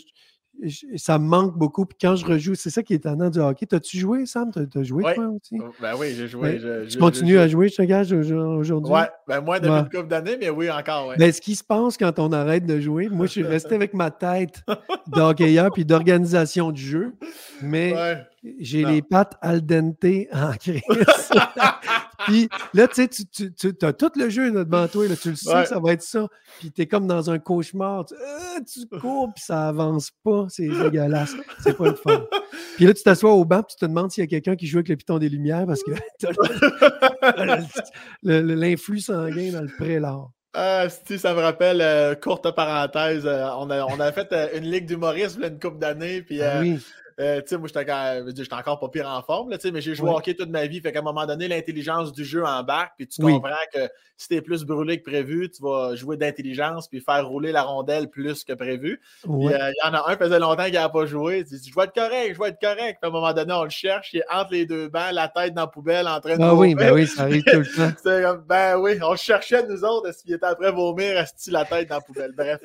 ça me manque beaucoup. Puis quand je rejoue, c'est ça qui est étonnant du hockey. T'as-tu joué, Sam? T'as joué, toi aussi? Oh, ben oui, j'ai joué. Ben, tu continues à jouer, je te gage, aujourd'hui? Ouais, ben moi, depuis une couple d'années, mais oui, encore. Ouais. Ben, ce qui se passe quand on arrête de jouer, moi, je suis resté avec ma tête d'hockeyeur puis d'organisation du jeu, mais j'ai les pattes al dente en crise. Puis là, tu sais, tu, as tout le jeu devant toi, là, tu le sais que ça va être ça. Puis tu es comme dans un cauchemar. Tu, euh, cours, puis ça avance pas. C'est dégueulasse. C'est pas le fun. Puis là, tu t'assois au banc, puis tu te demandes s'il y a quelqu'un qui joue avec le piton des Lumières parce que l'influx sanguin dans le prélat. Ah, si, ça me rappelle, euh, courte parenthèse, euh, on, a, on a fait une ligue d'humoristes une couple d'années, puis ah oui. Euh, tu sais, moi, j'étais encore pas pire en forme, là, mais j'ai joué au hockey toute ma vie. Fait qu'à un moment donné, l'intelligence du jeu embarque, puis tu comprends que si t'es plus brûlé que prévu, tu vas jouer d'intelligence puis faire rouler la rondelle plus que prévu. Euh, il y en a un qui faisait longtemps qu'il n'a pas joué. Il dit Je vais être correct, je vais être correct. Puis à un moment donné, on le cherche, il est entre les deux bancs, la tête dans la poubelle, en train de. Ah oui, ben oui, ça arrive tout le temps. comme, ben oui, on cherchait nous autres, est-ce qu'il était après vomir, est-ce la tête dans la poubelle? Bref.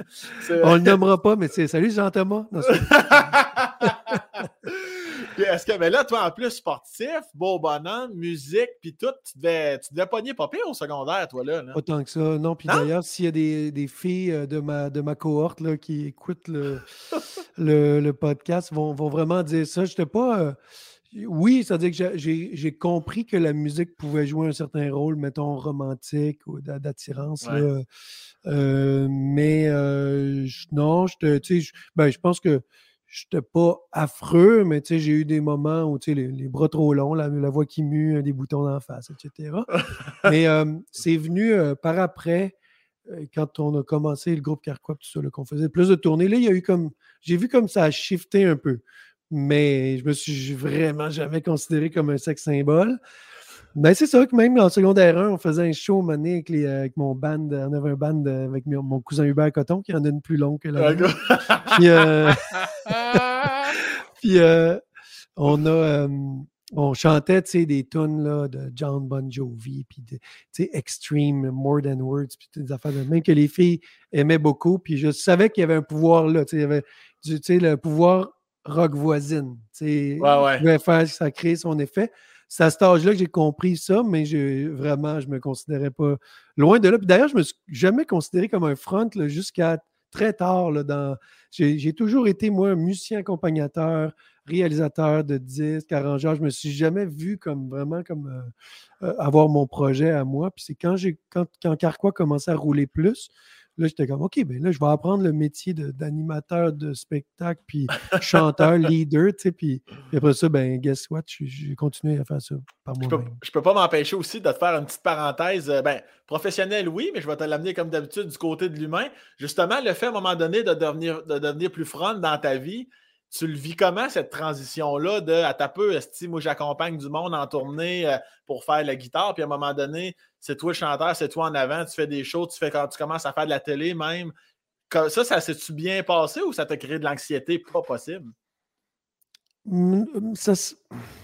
On le nommera pas, mais c'est Salut Jean-Thomas. Est-ce que, mais là, toi, en plus, sportif, beau bonhomme, musique, puis tout, tu devais, tu devais pogner pas pire au secondaire, toi, là. Pas tant que ça, non. Puis d'ailleurs, s'il y a des, des, filles euh, de ma, de ma cohorte là, qui écoutent le, le, podcast, vont, vont, vraiment dire ça. Je pas. Euh, oui, c'est-à-dire que j'ai compris que la musique pouvait jouer un certain rôle, mettons, romantique ou d'attirance. Euh, mais non, je, je, ben, je pense que je n'étais pas affreux, mais j'ai eu des moments où les, les bras trop longs, la, voix qui mue, des boutons d'en face, etc. mais c'est venu par après, quand on a commencé le groupe Carquois, tout ça, qu'on faisait plus de tournées. Là, il y a eu comme. J'ai vu comme ça a shifté un peu. Mais je me suis vraiment jamais considéré comme un sexe symbole. Ben, c'est ça que même en secondaire 1, on faisait un show mané avec, les, avec mon band. On avait un band avec mon cousin Hubert Coton qui en a une plus longue que la Puis, euh, puis euh, on a. Euh, on chantait des tunes là, de John Bon Jovi, puis Extreme, More Than Words, puis des affaires de même que les filles aimaient beaucoup. Puis je savais qu'il y avait un pouvoir là. Il y avait le pouvoir rock voisine. Ouais, ouais. faire, ça crée son effet c'est à cet âge-là que j'ai compris ça, mais vraiment, je ne me considérais pas loin de là. d'ailleurs, je ne me suis jamais considéré comme un front jusqu'à très tard. Là, dans... j'ai, toujours été, moi, musicien accompagnateur, réalisateur de disques, arrangeur. Je ne me suis jamais vu comme vraiment comme euh, euh, avoir mon projet à moi. Puis c'est quand j'ai quand, quand Carquois commençait à rouler plus, Là, j'étais comme, OK, ben là, je vais apprendre le métier d'animateur de, spectacle, puis chanteur, leader, tu sais, puis, après ça, ben, guess what, j'ai continué à faire ça par moi-même. Je peux, peux pas m'empêcher aussi de te faire une petite parenthèse, euh, ben, professionnelle, oui, mais je vais te l'amener comme d'habitude du côté de l'humain. Justement, le fait à un moment donné de devenir, de devenir plus front dans ta vie, tu le vis comment, cette transition-là de à ta peu, moi j'accompagne du monde en tournée euh, pour faire la guitare, puis à un moment donné, c'est toi le chanteur, c'est toi en avant, tu fais des shows, tu fais quand tu commences à faire de la télé même. Ça, ça s'est-tu bien passé ou ça t'a créé de l'anxiété? Pas possible.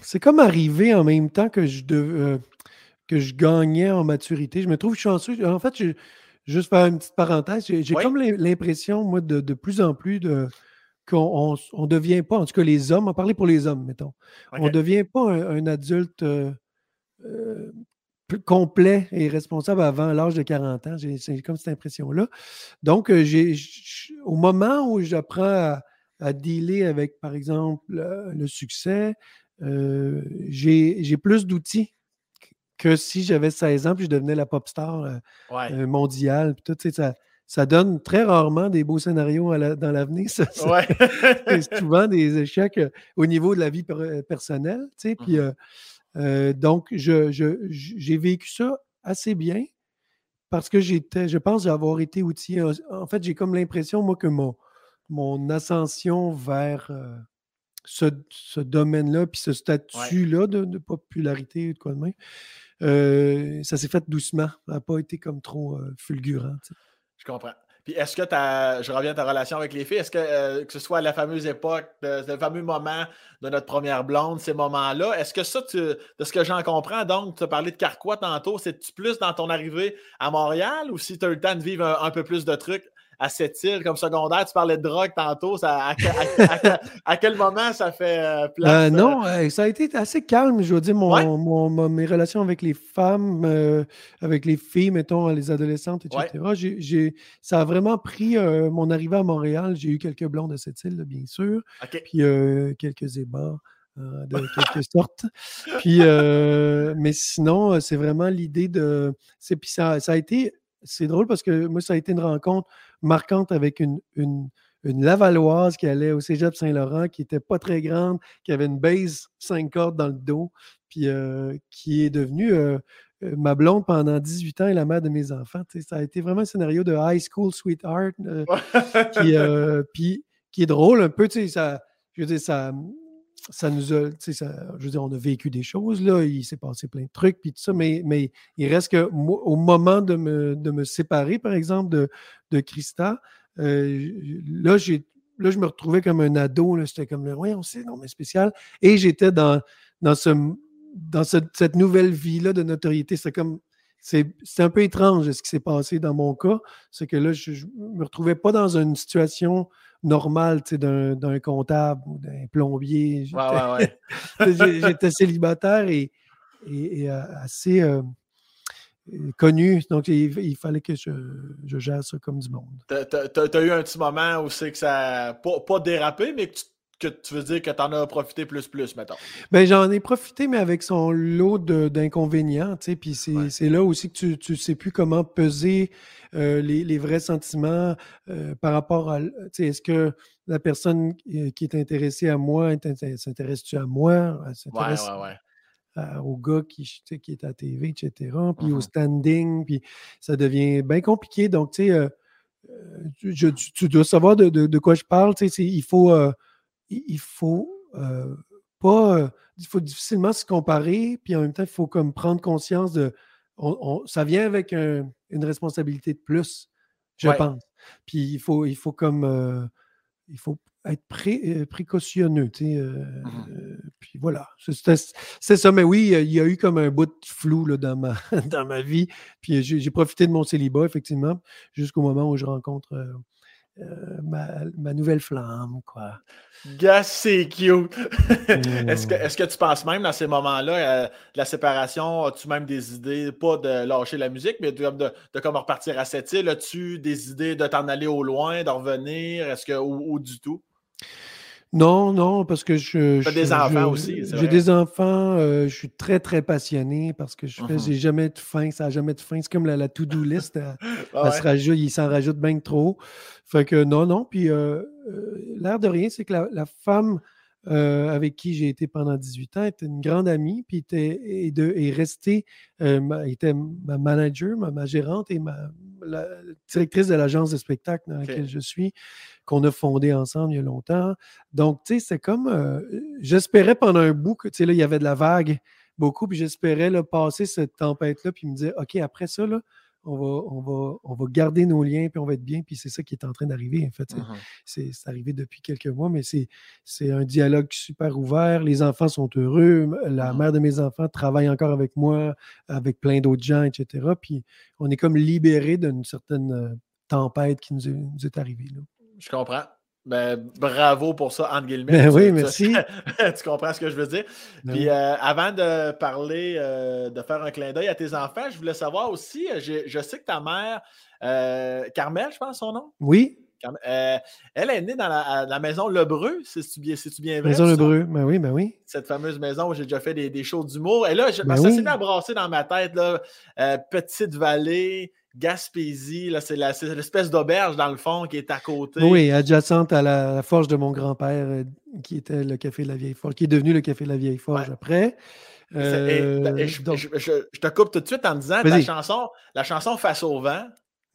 C'est comme arrivé en même temps que je, euh, que je gagnais en maturité. Je me trouve chanceux. En fait, juste faire une petite parenthèse, j'ai comme l'impression, moi, de, de, plus en plus de qu'on ne devient pas, en tout cas les hommes, on va parler pour les hommes, mettons, on ne devient pas un, adulte euh, euh, complet et responsable avant l'âge de 40 ans. J'ai comme cette impression-là. Donc, euh, j'ai au moment où j'apprends à, dealer avec, par exemple, le, succès, j'ai plus d'outils que si j'avais 16 ans puis je devenais la pop star mondiale. Puis tout, ça, ça donne très rarement des beaux scénarios dans l'avenir. c'est souvent des échecs euh, au niveau de la vie euh, personnelle. Puis, mmh euh, donc, j'ai vécu ça assez bien parce que j'étais, je pense avoir été outillé. En fait, j'ai comme l'impression, moi, que mon, mon ascension vers ce, domaine-là, puis ce statut-là de, popularité ou de quoi de même, ça s'est fait doucement. Ça n'a pas été comme trop fulgurant. Je comprends. Puis est-ce que ta, je reviens à ta relation avec les filles, est-ce que, euh, ce soit la fameuse époque, le fameux moment de notre première blonde, ces moments-là, est-ce que ça, de ce que j'en comprends, donc, tu as parlé de Carquois tantôt, c'est-tu plus dans ton arrivée à Montréal ou si tu as eu le temps de vivre un, peu plus de trucs à cette île comme secondaire? Tu parlais de drogue tantôt. Ça, à, quel moment ça fait euh, place? Euh, non, ça a été assez calme, je veux dire, mon, mes relations avec les femmes, avec les filles, mettons, les adolescentes, etc. ça a vraiment pris mon arrivée à Montréal. J'ai eu quelques blondes à cette île, bien sûr. Puis quelques ébats. Euh, de quelque sorte. Puis, euh, mais sinon, euh, c'est vraiment l'idée de. Puis ça, ça, a été. C'est drôle parce que moi, ça a été une rencontre marquante avec une, une, une Lavalloise qui allait au cégep Saint-Laurent, qui n'était pas très grande, qui avait une base 5 cordes dans le dos, puis qui est devenue ma blonde pendant 18 ans et la mère de mes enfants. Ça a été vraiment un scénario de high school sweetheart, qui, puis, qui est drôle un peu. Ça, je veux dire, ça, ça nous a, ça, je veux dire, on a vécu des choses, là, il s'est passé plein de trucs, puis tout ça, mais, mais il reste que au moment de me, de me séparer, par exemple, de, de Christa, euh, là, là, je me retrouvais comme un ado, c'était comme, oui, on sait, non, mais spécial, et j'étais dans, dans, ce, dans cette nouvelle vie-là de notoriété, c'est comme, c'est un peu étrange ce qui s'est passé dans mon cas, c'est que là, je ne me retrouvais pas dans une situation normal d'un comptable ou d'un plombier. J'étais célibataire et, et, euh, assez euh, connu. Donc, il, fallait que je, je, gère ça comme du monde. Tu as, eu un petit moment où c'est que ça n'a pas, dérapé, mais que tu que tu veux dire que tu en as profité plus, plus, mettons? Ben, j'en ai profité, mais avec son lot d'inconvénients, tu sais, puis c'est là aussi que tu ne sais plus comment peser euh, les, vrais sentiments euh, par rapport à, tu sais, est-ce que la personne qui est intéressée à moi, s'intéresse-tu à moi? Ouais, ouais, ouais. au gars qui, qui est à TV, etc., puis au mm-hmm. standing, puis ça devient bien compliqué. Donc, tu sais, euh, tu, dois savoir de, de, quoi je parle. Tu sais, il faut il faut euh, pas. Euh, il faut difficilement se comparer, puis en même temps, il faut comme prendre conscience de. ça vient avec une responsabilité de plus, je pense. Puis il faut, il faut comme. Euh, il faut être précautionneux. Tu sais, mmh puis voilà. C'est ça. Mais oui, il y a eu comme un bout de flou là, dans, ma, dans ma vie. Puis j'ai profité de mon célibat, effectivement, jusqu'au moment où je rencontre euh, ma, nouvelle flamme, quoi. Gars, c'est cute! est-ce, que, est-ce que tu penses même dans ces moments-là, euh, la séparation, as-tu même des idées, pas de lâcher la musique, mais de, de, de comment repartir à cette île? As-tu des idées de t'en aller au loin, d'en revenir? Est-ce que, ou du tout? Non, non, parce que je. J'ai des enfants aussi. J'ai des enfants, euh, je suis très, très passionné parce que je fais, j'ai jamais de fin, ça n'a jamais de fin. C'est comme la, to-do list, il s'en rajoute bien trop. Fait que non, non. Puis euh, euh, l'air de rien, c'est que la, femme avec qui j'ai été pendant 18 ans était une grande amie, puis était, est, de, est restée, était ma manager, ma, gérante et ma la directrice de l'agence de spectacle dans laquelle je suis qu'on a fondé ensemble il y a longtemps. Donc, tu sais, c'est comme. Euh, j'espérais pendant un bout que, tu sais, là, il y avait de la vague beaucoup, puis j'espérais passer cette tempête-là, puis me dire, OK, après ça, là, on va, on, va, on va garder nos liens, puis on va être bien, puis c'est ça qui est en train d'arriver, en fait. Mmh c'est arrivé depuis quelques mois, mais c'est un dialogue super ouvert. Les enfants sont heureux. La mmh mère de mes enfants travaille encore avec moi, avec plein d'autres gens, etc. Puis on est comme libéré d'une certaine euh, tempête qui nous est, nous est arrivée. Là. Je comprends. Ben, bravo pour ça, entre guillemets. Ben oui, merci. Tu, comprends ce que je veux dire? Ben Puis euh, avant de parler, euh, de faire un clin d'œil à tes enfants, je voulais savoir aussi, euh, je sais que ta mère, Carmel, je pense son nom? Oui. elle est née dans la, maison Lebreu, si tu bien, si tu bien vrai. Maison Lebreu, ben oui, ben oui. Cette fameuse maison où j'ai déjà fait des, des shows d'humour. Et là, je, ben ça s'est à brasser dans ma tête, là, Petite Vallée. Gaspésie, c'est l'espèce d'auberge dans le fond qui est à côté. Oui, adjacente à la, forge de mon grand-père, euh, qui était le Café de la Vieille Forge, qui est devenu le Café de la Vieille Forge après. Euh, je, te coupe tout de suite en disant la chanson, la chanson Face au vent,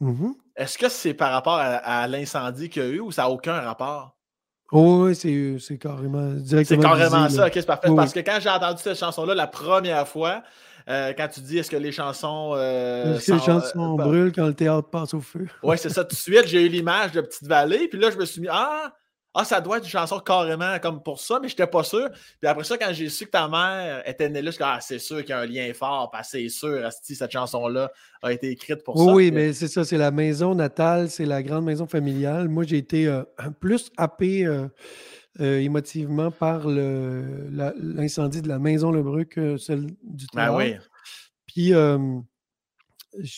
mm-hmm. est-ce que c'est par rapport à, l'incendie qu'il y a eu ou ça n'a aucun rapport? oui, c'est carrément directement. C'est carrément ça, ok, c'est parfait. Parce que quand j'ai entendu cette chanson-là la première fois, euh, quand tu dis est-ce que les chansons. Euh, est-ce que les chansons euh, brûlent quand le théâtre passe au feu? oui, c'est ça. Tout de suite, j'ai eu l'image de Petite Vallée. Puis là, je me suis mis Ah, ah, ça doit être une chanson carrément comme pour ça, mais je n'étais pas sûr. Puis après ça, quand j'ai su que ta mère était née là, je suis ah, c'est sûr qu'il y a un lien fort, parce c'est sûr, si cette chanson-là a été écrite pour ça. Oui, mais c'est ça, c'est la maison natale, c'est la grande maison familiale. Moi, j'ai été plus happé euh, euh, émotivement par l'incendie de la maison Lebrun que celle du Ben oui. Puis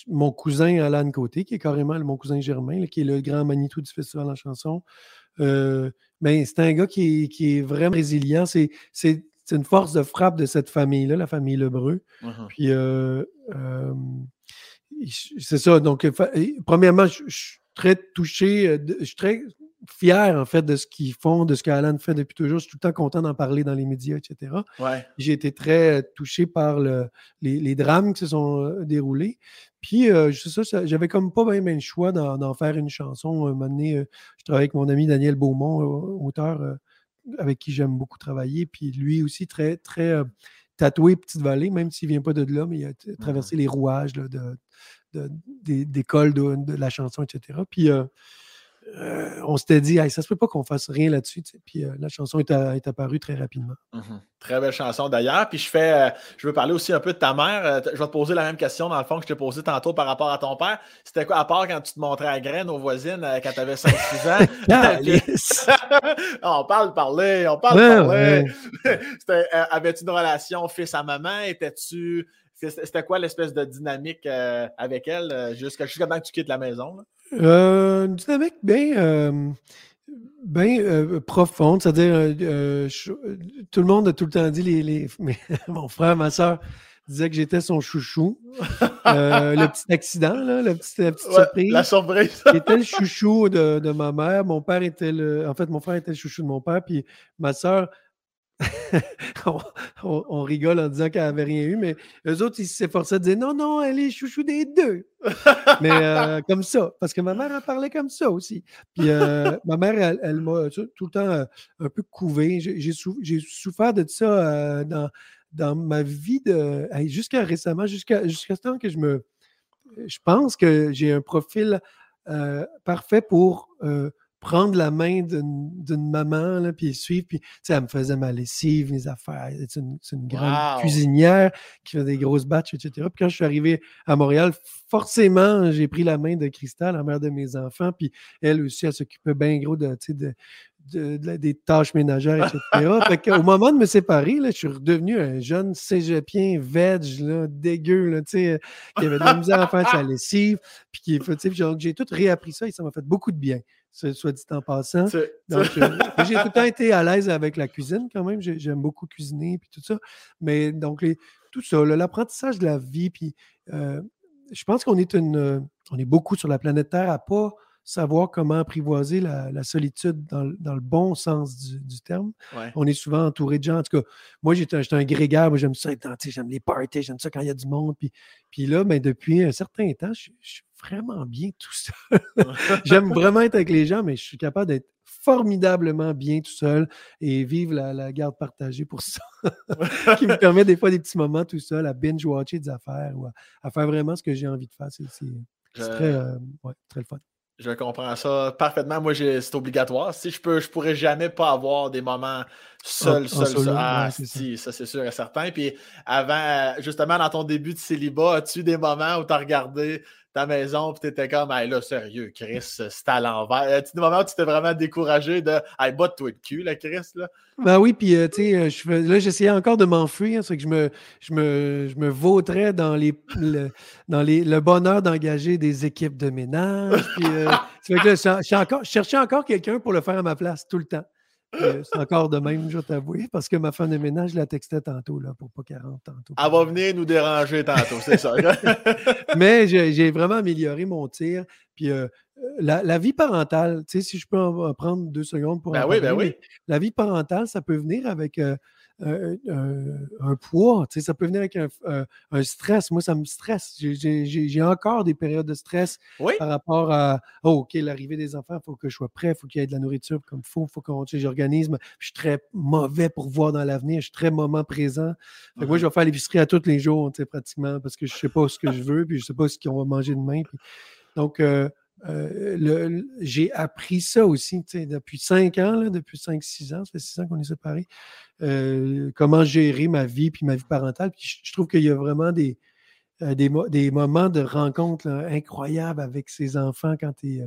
mon cousin Alan Côté, qui est carrément mon cousin Germain, qui est le grand Manitou du festival en chanson, euh, ben, c'est un gars qui est, vraiment résilient. C'est, une force de frappe de cette famille-là, la famille Lebreu. Puis, euh, c'est ça. Donc, premièrement, je, suis très touché, euh, je suis très fier, en fait, de ce qu'ils font, de ce qu'Alan fait depuis toujours. Je suis tout le temps content d'en parler dans les médias, etc. J'ai été très touché par les, drames qui se sont déroulés. Puis, euh, ça, j'avais comme pas bien, le choix d'en faire une chanson. Un moment donné, euh, je travaille avec mon ami Daniel Beaumont, euh, auteur avec qui j'aime beaucoup travailler. Puis lui aussi, très, très tatoué Petite Vallée, même s'il vient pas de là, mais il a mmh traversé les rouages de, d'école de, la chanson, etc. Puis euh, on s'était dit, ça se peut pas qu'on fasse rien là-dessus. Puis euh, la chanson est, apparue très rapidement. Mhm. Très belle chanson d'ailleurs. Puis je fais, euh, je veux parler aussi un peu de ta mère. je vais te poser la même question dans le fond que je t'ai posé tantôt par rapport à ton père. C'était quoi, à part quand tu te montrais à graines aux voisines quand tu avais 5-6 ans? on parle parler, on parle parler. Avais-tu une relation fils à maman? Étais-tu. C'était quoi l'espèce de dynamique avec elle jusqu'à temps que tu quittes la maison? Euh, une dynamique bien, euh, bien euh, profonde, c'est-à-dire tout le monde a tout le temps dit, les, mon frère, ma soeur disait que j'étais son chouchou. le petit accident, là, la petite, surprise. La surprise. J'étais le chouchou de, de, ma mère. Mon père était le. En fait, mon frère était le chouchou de mon père. Puis ma soeur, on, rigole en disant qu'elle n'avait rien eu, mais eux autres, ils s'efforçaient de dire non, non, elle est chouchou des deux. mais euh, comme ça, parce que ma mère, a parlé comme ça aussi. Puis euh, ma mère, elle, m'a tout le temps euh, un peu couvé. J'ai souffert de ça dans, dans ma vie de jusqu'à récemment, jusqu'à jusqu'à ce temps que je me. Je pense que j'ai un profil parfait pour prendre la main d'une maman, là, puis suivre. Puis, elle me faisait ma lessive, mes affaires. C'est une, une, grande cuisinière qui fait des grosses batches, etc. Puis quand je suis arrivé à Montréal, forcément, j'ai pris la main de Cristal, la mère de mes enfants. Puis elle aussi, elle s'occupait bien gros de, de, des tâches ménagères, etc. Au moment de me séparer, là, je suis redevenu un jeune cégepien veg, là, dégueu, là, qui avait de la misère à faire sa lessive. Puis qui, j'ai tout réappris ça et ça m'a fait beaucoup de bien soit dit en passant. Donc, euh, j'ai tout le temps été à l'aise avec la cuisine quand même. J'aime beaucoup cuisiner puis tout ça. Mais donc, tout ça, l'apprentissage de la vie, puis euh, je pense qu'on est une, on est beaucoup sur la planète Terre à pas savoir comment apprivoiser la, solitude dans, le bon sens du, terme. On est souvent entouré de gens. En tout cas, moi, j'étais un grégaire. Moi, j'aime ça, j'aime les parties, j'aime ça quand il y a du monde. Puis, puis là, ben, depuis un certain temps, je, suis vraiment bien tout seul. j'aime vraiment être avec les gens, mais je suis capable d'être formidablement bien tout seul et vivre la, garde partagée pour ça, qui me permet des fois des petits moments tout seul à binge-watcher des affaires ou à, faire vraiment ce que j'ai envie de faire. C'est très, euh, très le fun. Je comprends ça parfaitement. Moi, c'est obligatoire. Si je peux, je pourrais jamais pas avoir des moments seuls, seul, seul. Ah, si, ça, c'est sûr et certain. Puis avant, justement, dans ton début de célibat, as-tu des moments où tu as regardé ta maison, puis t'étais comme, hey, là, sérieux, Chris, c'est à l'envers. Tu des moments où tu t'es vraiment découragé de, hey, botte-toi de cul, là, Chris, là. Ben oui, puis, euh, tu sais, euh, là, j'essayais encore de m'enfuir, c'est que je me, je, me, je me vautrais dans, les, le, dans les, le bonheur d'engager des équipes de ménage. Puis, euh, que là, je, encore, je cherchais encore quelqu'un pour le faire à ma place, tout le temps. Euh, c'est encore de même, je t'avoue, parce que ma femme de ménage, je la textais tantôt, là, pour pas 40 tantôt. Elle va venir nous déranger tantôt, c'est ça. Mais j'ai vraiment amélioré mon tir. Puis euh, la, vie parentale, tu sais, si je peux en, prendre deux secondes pour ben oui, ben oui. La vie parentale, ça peut venir avec euh, un, poids. Tu sais, ça peut venir avec un, stress. Moi, ça me stresse. J'ai encore des périodes de stress par rapport à oh, OK, l'arrivée des enfants, il faut que je sois prêt, il faut qu'il y ait de la nourriture comme il faut, il faut que j'organise. Je suis très mauvais pour voir dans l'avenir, je suis très moment présent. Moi, je vais faire l'épicerie à tous les jours, tu sais, pratiquement, parce que je ne sais pas ce que je veux, puis je ne sais pas ce qu'on va manger demain. donc, euh, j'ai appris ça aussi, depuis cinq ans, là, depuis cinq, six ans, ça fait six ans qu'on est séparés, euh, comment gérer ma vie puis ma vie parentale. Puis je, trouve qu'il y a vraiment des, euh, des, moments de rencontre incroyables avec ses enfants quand tu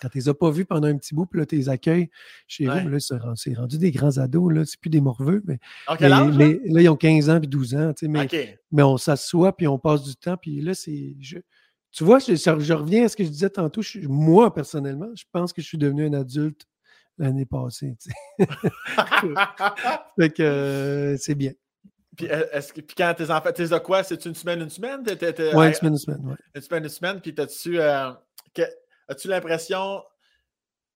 quand tu les as pas vus pendant un petit bout, puis là, tu les accueilles chez vous, là, c'est rendu des grands ados, là, c'est plus des morveux, mais, là? ils ont 15 ans puis 12 ans, mais, mais on s'assoit, puis on passe du temps, puis là, c'est... Tu vois, je, reviens à ce que je disais tantôt. moi, personnellement, je pense que je suis devenu un adulte l'année passée. fait que euh, c'est bien. Puis, euh, est-ce que, puis quand tes enfants, t'es de quoi? C'est une semaine, une semaine? Oui, une semaine, une semaine. Ouais. Une semaine, une semaine. Puis, as-tu, euh, as-tu l'impression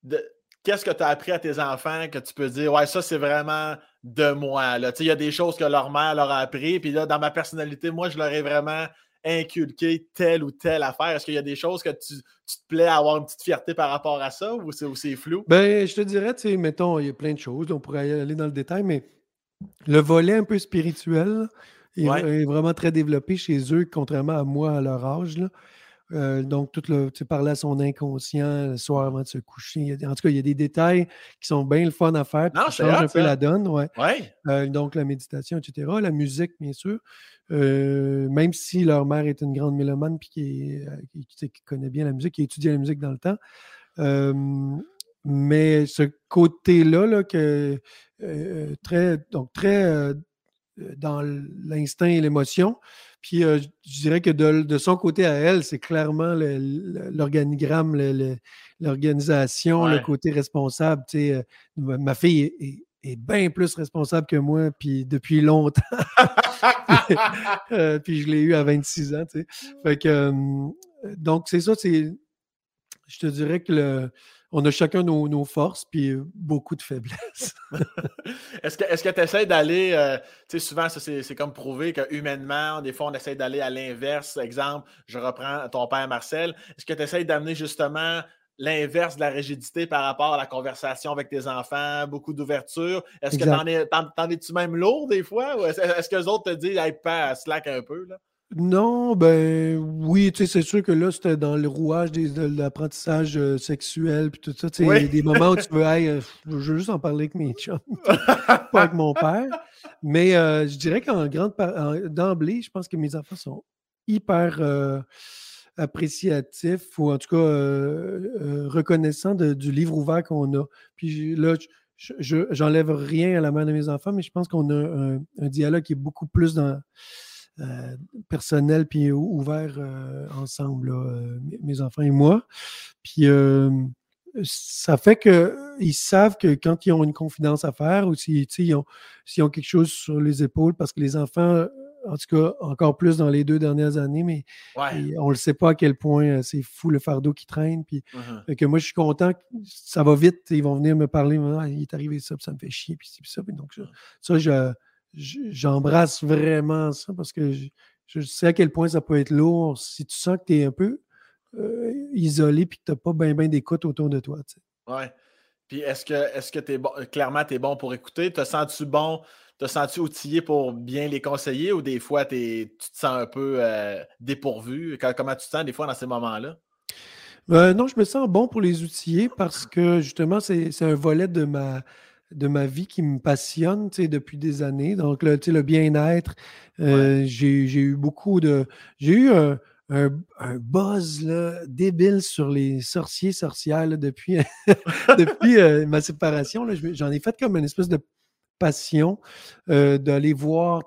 de. Qu'est-ce que tu as appris à tes enfants que tu peux dire, ouais, ça, c'est vraiment de moi. Il y a des choses que leur mère leur a appris. Puis là, dans ma personnalité, moi, je leur ai vraiment inculquer telle ou telle affaire? Est-ce qu'il y a des choses que tu, te plais à avoir une petite fierté par rapport à ça ou c'est flou? Ben, je te dirais, tu sais, mettons, il y a plein de choses, on pourrait aller dans le détail, mais le volet un peu spirituel est, vraiment très développé chez eux, contrairement à moi à leur âge. Là. Euh, donc, tout le, tu parlais à son inconscient le soir avant de se coucher. en tout cas, il y a des détails qui sont bien le fun à faire. Non, qui changent un peu la donne. Ouais. Euh, donc, la méditation, etc. La musique, bien sûr. Euh, même si leur mère est une grande mélomane puis qui, qui, connaît bien la musique, qui a étudié la musique dans le temps. mais ce côté-là, là, que, très, donc très dans l'instinct et l'émotion, puis euh, je dirais que de, son côté à elle, c'est clairement l'organigramme, l'organisation, le côté responsable. Euh, ma fille est, bien plus responsable que moi, puis depuis longtemps. Euh, puis je l'ai eu à 26 ans. Fait que, donc, c'est ça, je te dirais que le, on a chacun nos, forces puis euh, beaucoup de faiblesses. est-ce que tu essaies d'aller, euh, tu sais, souvent, c'est comme prouvé que humainement, des fois, on essaie d'aller à l'inverse. Exemple, je reprends ton père Marcel. Est-ce que tu essaies d'amener justement l'inverse de la rigidité par rapport à la conversation avec tes enfants, beaucoup d'ouverture? Est-ce que t'en es-tu même lourd des fois? Ou est-ce, que les autres te disent, hey, pas slack un peu? Là? Non, ben oui, tu sais, c'est sûr que là, c'était dans le rouage de l'apprentissage euh, sexuel puis tout ça. Tu sais, des moments où tu veux, hey, euh, je veux juste en parler avec mes chums, pas avec mon père. Mais euh, je dirais qu'en grande d'emblée, je pense que mes enfants sont hyper appréciatifs ou en tout cas reconnaissants du livre ouvert qu'on a. Puis là, je j'enlève rien à la main de mes enfants, mais je pense qu'on a un dialogue qui est beaucoup plus dans euh, personnel puis ouvert euh, ensemble, euh, mes enfants et moi. Puis ça fait qu'ils savent que quand ils ont une confidence à faire ou s'ils ont, ont, quelque chose sur les épaules, parce que les enfants, en tout cas, encore plus dans les deux dernières années, mais on ne le sait pas à quel point c'est fou le fardeau qui traîne. Puis uh-huh. que moi, je suis content, ça va vite, ils vont venir me parler, ah, il est arrivé ça, puis ça me fait chier, puis, puis ça. donc, ça, ça je, j'embrasse vraiment ça parce que je, sais à quel point ça peut être lourd si tu sens que tu es un peu euh, isolé et que tu n'as pas bien ben d'écoute autour de toi. Oui. Puis est-ce que est-ce que es bon, clairement tu es bon pour écouter? Te sens-tu bon? Te sens-tu outillé pour bien les conseiller ou des fois tu te sens un peu euh, dépourvu? Comment tu te sens des fois dans ces moments-là? Euh, non, je me sens bon pour les outiller parce que justement, c'est un volet de ma, de ma vie qui me passionne depuis des années. Donc, le, le bien-être, euh, j'ai eu beaucoup de. J'ai eu un, buzz débile sur les sorciers, sorcières depuis, depuis euh, ma séparation. J'en ai fait comme une espèce de passion euh, d'aller voir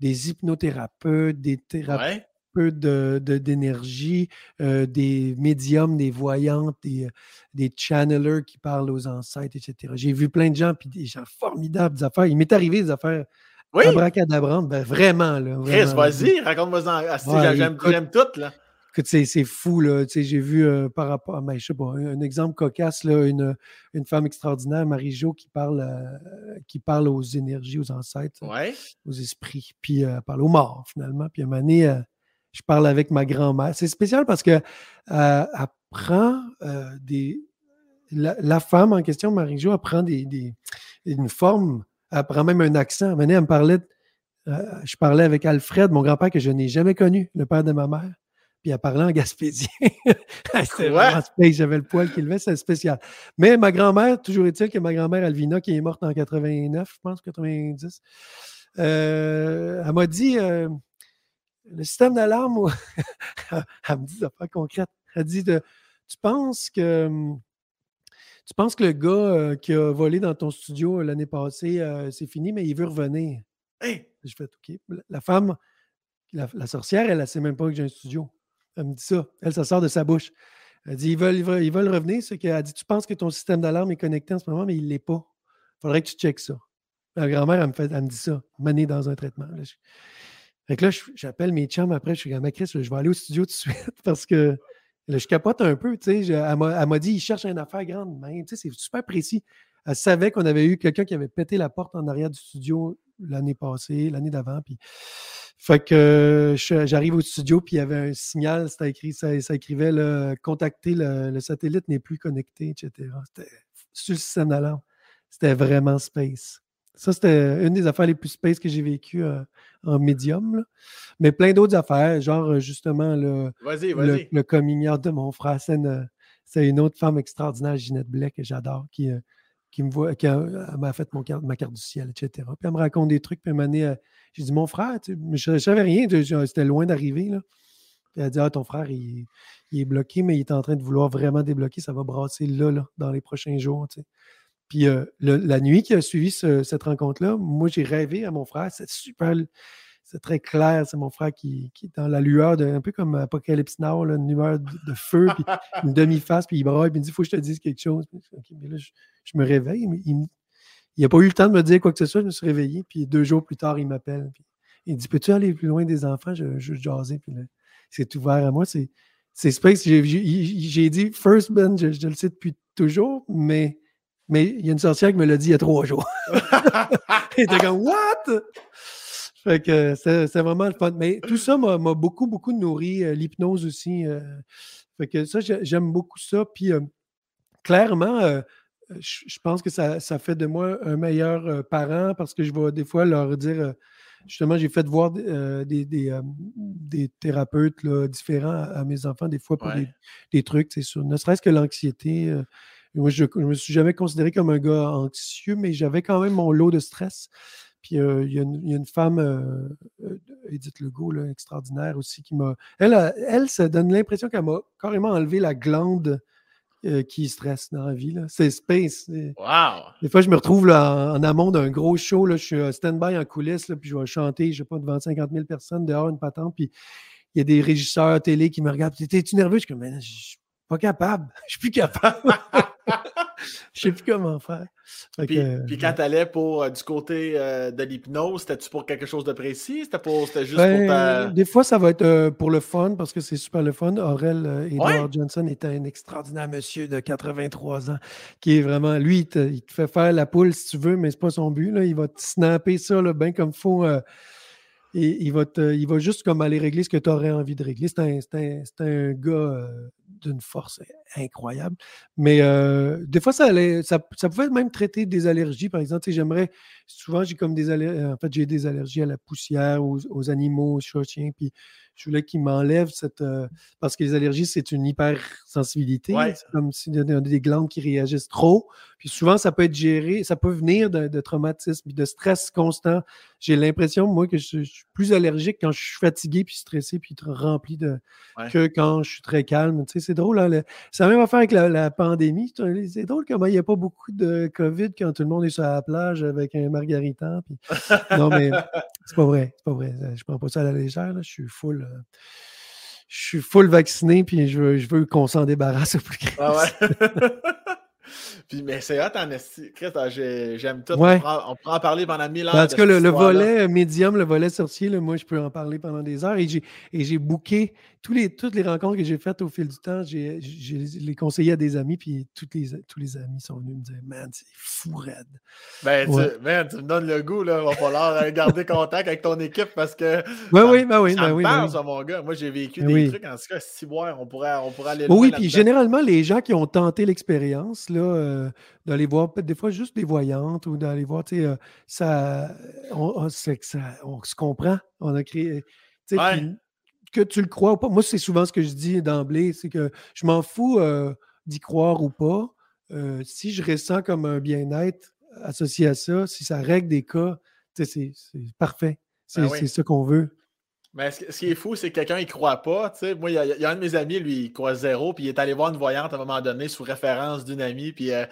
des hypnothérapeutes, des thérapeutes peu d'énergie, de, euh, des médiums, des voyantes, des, des channelers qui parlent aux ancêtres, etc. J'ai vu plein de gens, puis des gens formidables, des affaires. Il m'est arrivé des affaires oui. abracadabrantes, ben, vraiment. Là, Chris, vas-y, raconte-moi ça. J'aime tout, là. C'est fou, là. J'ai vu euh, par rapport à, ben, je sais pas, un, exemple cocasse, là, une, une femme extraordinaire, Marie-Jo, qui parle, euh, qui parle aux énergies, aux ancêtres, aux esprits, puis elle parle aux morts, finalement. Puis à un moment donné, je parle avec ma grand-mère. C'est spécial parce que euh, prend euh, des. La, femme en question, Marie-Jo, elle prend des, une forme, elle prend même un accent. Elle me parlait, euh, je parlais avec Alfred, mon grand-père que je n'ai jamais connu, le père de ma mère. puis elle parlait en gaspésien. C'était vraiment space, j'avais le poil qui levait, c'était spécial. Mais ma grand-mère, toujours est-il que ma grand-mère Alvina, qui est morte en 89, je pense, 90, euh, elle m'a dit le système d'alarme, elle me dit ça pas concrète. Elle dit Tu penses que tu penses que le gars qui a volé dans ton studio l'année passée, c'est fini, mais il veut revenir? Hey! Je fais OK. La femme, la, sorcière, elle ne sait même pas que j'ai un studio. Elle me dit ça. Elle, ça sort de sa bouche. Elle dit ils veulent, revenir. Ce qu'elle dit Tu penses que ton système d'alarme est connecté en ce moment, mais il ne l'est pas. Il faudrait que tu checkes ça. Ma grand-mère, elle me, fait, elle me dit ça, mané dans un traitement. Fait que là, j'appelle mes chums après, je suis comme, Chris, je vais aller au studio tout de suite parce que je capote un peu. Tu sais, elle m'a dit, il cherche une affaire grande. Mais, tu sais, c'est super précis. Elle savait qu'on avait eu quelqu'un qui avait pété la porte en arrière du studio l'année passée, l'année d'avant. Puis... Fait que j'arrive au studio, puis il y avait un signal, c'était écrit, ça, écrivait le, contacter le, satellite n'est plus connecté, etc. C'était sur le système. C'était vraiment space. Ça, c'était une des affaires les plus space que j'ai vécues euh, en médium. Mais plein d'autres affaires, genre justement le, le, le coming de mon frère. C'est une, autre femme extraordinaire, Ginette Blais, que j'adore, qui, euh, qui me voit, qui m'a fait mon carte, ma carte du ciel, etc. Puis elle me raconte des trucs, puis elle m'a dit, j'ai dit, mon frère, je ne savais rien, c'était loin d'arriver. Là. Puis elle a dit, ah, ton frère, il, est bloqué, mais il est en train de vouloir vraiment débloquer, ça va brasser là, là dans les prochains jours. Puis euh, la nuit qui a suivi cette rencontre-là, moi, j'ai rêvé à mon frère, c'est super c'est très clair. C'est mon frère qui, qui, est dans la lueur, de, un peu comme Apocalypse Now, une lueur de, feu, puis une demi-face, puis il braille, puis il me dit Il faut que je te dise quelque chose. mais là, je, me réveille, mais il n'a pas eu le temps de me dire quoi que ce soit. Je me suis réveillé, puis deux jours plus tard, il m'appelle. Il dit Peux-tu aller plus loin des enfants? Je, je jaser, puis c'est ouvert à moi. C'est, Space. J'ai, dit First Ben, je, je, le sais depuis toujours, mais. Mais il y a une sorcière qui me l'a dit il y a trois jours. il était comme What? Fait que c'est vraiment le fun. Mais tout ça m'a beaucoup, beaucoup nourri. Euh, l'hypnose aussi. Euh. fait que ça, j'aime beaucoup ça. Puis euh, clairement, je pense que ça, fait de moi un meilleur parent parce que je vais des fois leur dire. Justement, j'ai fait voir des, des, thérapeutes différents à, mes enfants, des fois pour des, trucs, c'est sûr. Ne serait-ce que l'anxiété. Moi, je ne me suis jamais considéré comme un gars anxieux, mais j'avais quand même mon lot de stress. Puis il y, a une femme, Edith Legault, extraordinaire aussi, qui m'a. Elle, elle, ça donne l'impression qu'elle m'a carrément enlevé la glande qui stresse dans la vie. C'est space. Wow! Des fois, je me retrouve là, en, amont d'un gros show. Là, je suis stand-by en coulisses, là, puis je vais chanter, je sais pas, devant 50 000 personnes dehors, une patente. Puis il y a des régisseurs télé qui me regardent. T'es-tu nerveux? Je suis comme, je suis pas capable. Je suis plus capable. Je sais plus comment faire. Puis, quand tu allais pour euh, du côté euh, de l'hypnose, c'était-tu pour quelque chose de précis? C'était, pour, juste pour ben, ta... Des fois, ça va être euh, pour le fun, parce que c'est super le fun. Aurel Edward Johnson était un extraordinaire monsieur de 83 ans, qui est vraiment... Lui, il te, fait faire la poule si tu veux, mais c'est pas son but. Là. Il va te snapper ça bien comme il faut. Et il va, il va juste comme aller régler ce que tu aurais envie de régler. C'est un, un, un, gars d'une force incroyable. Mais euh, des fois, ça, allait, ça, pouvait même traiter des allergies, par exemple. J'aimerais, souvent, j'ai comme des allergies, en fait, j'ai des allergies à la poussière, aux, animaux, aux chats, chiens, puis je voulais qu'il m'enlève cette. Euh, parce que les allergies, c'est une hypersensibilité. C'est comme s'il y a des glandes qui réagissent trop. Puis souvent, ça peut être géré, ça peut venir de, de traumatisme, de stress constant. J'ai l'impression, moi, que je, suis plus allergique quand je suis fatigué, puis stressé, puis rempli de. que quand je suis très calme. Tu sais, c'est drôle. Hein, ça a même affaire avec la, pandémie. C'est drôle comment il n'y a pas beaucoup de COVID quand tout le monde est sur la plage avec un margaritan. Puis... non, mais c'est pas vrai. C'est pas vrai. Je prends pas ça à la légère. Je suis full euh, je suis full vacciné, puis je veux, je veux qu'on s'en débarrasse au plus vite. Ah ouais. Puis, mais c'est hot en esti. Ah, j'aime tout. On, pourra, en parler pendant mille ans. En tout cas, le, volet médium, le volet sorcier, moi, je peux en parler pendant des heures. Et j'ai booké tous les, toutes les rencontres que j'ai faites au fil du temps. J'ai les conseillé à des amis, puis tous les, tous les amis sont venus me dire Man, c'est fou, raide. Ben, tu, man, tu me donnes le goût, là. Il va falloir garder contact avec ton équipe parce que. Oui, oui, ben oui. Ben oui, ben oui. mon gars. Moi, j'ai vécu ben des trucs. En tout cas, si on pourrait, on pourrait aller. Oui, puis généralement, les gens qui ont tenté l'expérience, là, euh, d'aller voir des fois juste des voyantes ou d'aller voir, tu sais, euh, ça, on, ça, on se comprend. On a créé. Tu que tu le crois ou pas. Moi, c'est souvent ce que je dis d'emblée, c'est que je m'en fous euh, d'y croire ou pas. Euh, si je ressens comme un bien-être associé à ça, si ça règle des cas, c'est parfait. C'est ben ce qu'on veut. Mais ce, qui est fou, c'est que quelqu'un ne croit pas. Moi, il y, a un de mes amis, lui, il croit zéro, puis il est allé voir une voyante à un moment donné sous référence d'une amie. Puis euh,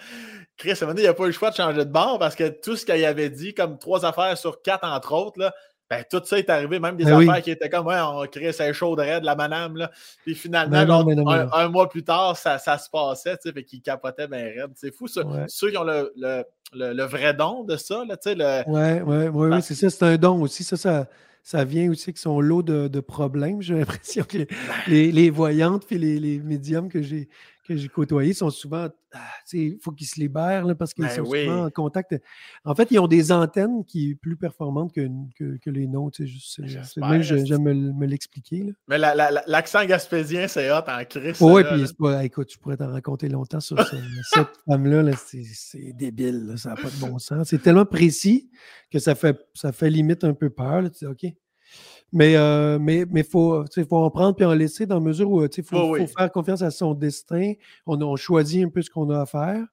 Chris, à un moment donné, il n'a pas eu le choix de changer de bord parce que tout ce qu'il avait dit, comme trois affaires sur quatre, entre autres, là, ben, tout ça est arrivé, même des ben affaires qui étaient comme, ouais, on crée ces chaud de la madame, là. Puis finalement, ben un, mois plus tard, ça, ça se passait, tu sais, fait qu'ils capotaient bien raide. C'est fou, ça. Ceux qui ont le, le, le, vrai don de ça, là, tu sais. Le... Ouais, ouais, ouais, oui, c'est ça, c'est un don aussi. Ça, ça, ça vient aussi avec son lot de, de problèmes. J'ai l'impression que les, les, voyantes et les, les médiums que j'ai que j'ai côtoyés sont souvent. Ah, il faut qu'ils se libèrent parce qu'ils ben sont souvent en contact. En fait, ils ont des antennes qui sont plus performantes que, que, que les nôtres. Même, j'aime me, me l'expliquer. Mais l'accent gaspésien, c'est hot en crise. Oui, puis écoute, je pourrais t'en raconter longtemps sur cette femme-là. c'est débile. ça n'a pas de bon sens. C'est tellement précis que ça fait, ça fait limite un peu peur. tu dis, OK. Mais euh, mais, mais faut, faut en prendre puis en laisser dans la mesure où il faut, faire confiance à son destin. On, on choisit un peu ce qu'on a à faire.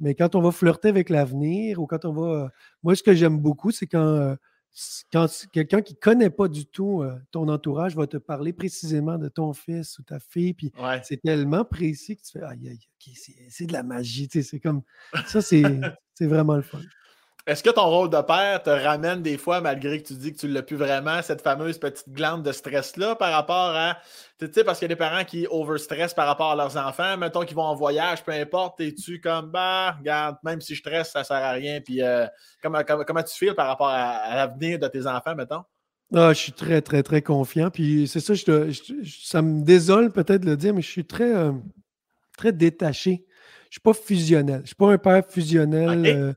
Mais quand on va flirter avec l'avenir ou quand on va. moi, ce que j'aime beaucoup, c'est quand, euh, quand quelqu'un qui ne connaît pas du tout euh, ton entourage va te parler précisément de ton fils ou ta fille. Puis c'est tellement précis que tu fais Aïe, aïe, c'est de la magie. C'est comme. Ça, c'est vraiment le fun. Est-ce que ton rôle de père te ramène des fois, malgré que tu dis que tu ne l'as plus vraiment, cette fameuse petite glande de stress-là par rapport à. Tu sais, parce qu'il y a des parents qui overstressent par rapport à leurs enfants. Mettons qu'ils vont en voyage, peu importe, es-tu comme, bah, regarde, même si je stresse, ça ne sert à rien. Puis euh, comment, comment, tu files par rapport à, l'avenir de tes enfants, mettons? Ah, je suis très, très, très confiant. Puis c'est ça, je ça me désole peut-être de le dire, mais je suis très, euh, très détaché. Je ne suis pas fusionnel. Je ne suis pas un père fusionnel. Euh,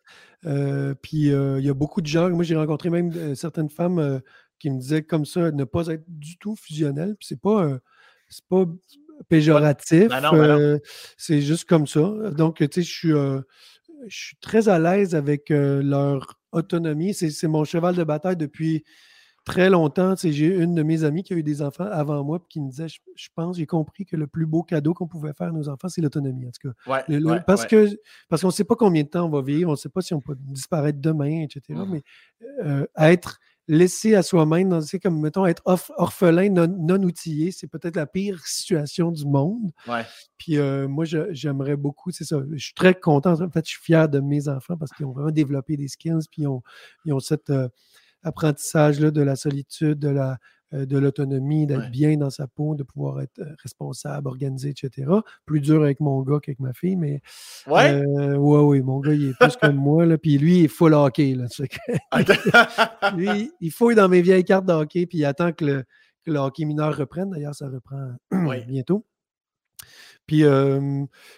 euh, puis euh, il y a beaucoup de gens, moi j'ai rencontré même euh, certaines femmes qui me disaient comme ça, ne pas être du tout fusionnel. Puis c'est pas, c'est pas péjoratif. Ben c'est juste comme ça. Donc, tu sais, je suis, je suis très à l'aise avec leur autonomie. C'est mon cheval de bataille depuis très longtemps. J'ai une de mes amies qui a eu des enfants avant moi qui me disait Je, pense, j'ai compris que le plus beau cadeau qu'on pouvait faire à nos enfants, c'est l'autonomie. En tout cas. parce que parce qu'on ne sait pas combien de temps on va vivre, on ne sait pas si on peut disparaître demain, etc. Mmh. Mais euh, être laissé à soi-même, c'est comme, mettons, être orphelin, non, outillé, c'est peut-être la pire situation du monde. Puis euh, moi, j'aimerais beaucoup, c'est ça, je suis très content, en fait, je suis fier de mes enfants parce qu'ils ont vraiment développé des skills, puis ils ont, ils ont cette, euh, apprentissage là, de la solitude, de la, euh, de l'autonomie, d'être bien dans sa peau, de pouvoir être euh, responsable, organisé, etc. Plus dur avec mon gars qu'avec ma fille, mais. Ouais? Euh, ouais, oui, mon gars, il est plus comme moi, là, puis lui, il est full hockey. Là, lui, il fouille dans mes vieilles cartes de hockey, puis il attend que le, que le hockey mineur reprenne. D'ailleurs, ça reprend bientôt. Puis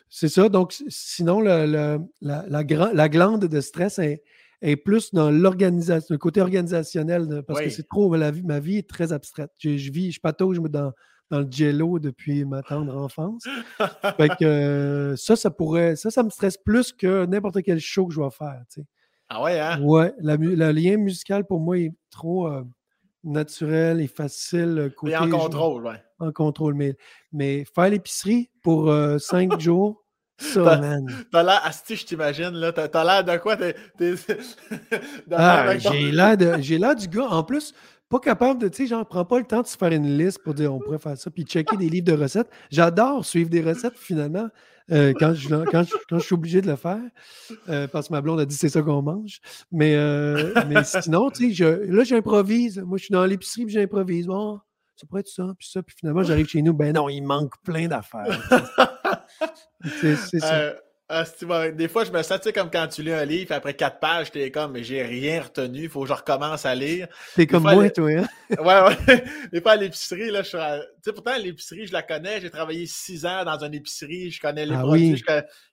c'est ça. Donc, sinon, la, la, la, la, glande de stress est, est plus dans l'organisation, le côté organisationnel, parce que c'est trop, la vie, ma vie est très abstraite. Je, vis, je patauge dans, dans le jello depuis ma tendre enfance. fait que euh, ça, ça pourrait, ça, ça me stresse plus que n'importe quel show que je vais faire. Ah ouais, hein? Ouais, le lien musical pour moi est trop euh, naturel et facile. Côté, et en contrôle, ouais. En contrôle, mais, mais faire l'épicerie pour euh, cinq jours, ça, man. T'as l'air, Asti, je t'imagine, là. T'as l'air de quoi? T'es, ah, j'ai l'air de, j'ai l'air du gars, en plus, pas capable de, tu sais, genre, prends pas le temps de se faire une liste pour dire on pourrait faire ça, puis checker des livres de recettes. J'adore suivre des recettes, finalement, euh, quand, je, quand, je, quand, je, suis obligé de le faire, euh, parce que ma blonde a dit c'est ça qu'on mange. Mais, euh, mais sinon, tu sais, là, j'improvise. Moi, je suis dans l'épicerie, puis j'improvise. Bon, ça pourrait être ça, puis ça, puis finalement, j'arrive chez nous, ben non, il manque plein d'affaires. C'est ça. Euh, ah, des fois, je me sens, tu sais, comme quand tu lis un livre, après quatre pages, t'es comme, mais j'ai rien retenu, il faut que je recommence à lire. T'es comme moi, toi, hein? ouais, ouais. Des fois, à l'épicerie, là, je suis. Tu sais, pourtant, l'épicerie, je la connais, j'ai travaillé six ans dans une épicerie, je connais les ah produits.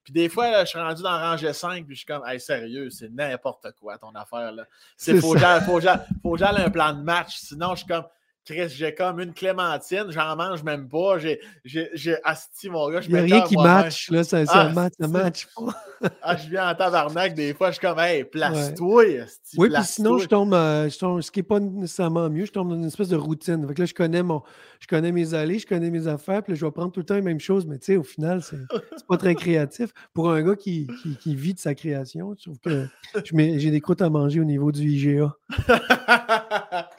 Puis des fois, je suis rendu dans rangée 5, puis je suis comme, hey, sérieux, c'est n'importe quoi ton affaire, là. C'est faut, faut, faut un plan de match, sinon, je suis comme Chris, j'ai comme une clémentine, j'en mange même pas. J'ai, j'ai, asti, mon gars. Il n'y a rien qui match, là, ça, ça, match, ça match pas. ah, je viens en tabarnak, des fois, je suis comme, hey, place-toi. Oui, puis sinon, je tombe, euh, je tombe, ce qui n'est pas nécessairement mieux, je tombe dans une espèce de routine. Fait que là, je connais, mon, je connais mes allées, je connais mes affaires, puis là, je vais prendre tout le temps les mêmes choses, mais tu sais, au final, c'est, c'est pas très créatif. Pour un gars qui, qui, qui, vit de sa création, je trouve que j'ai des croûtes à manger au niveau du IGA.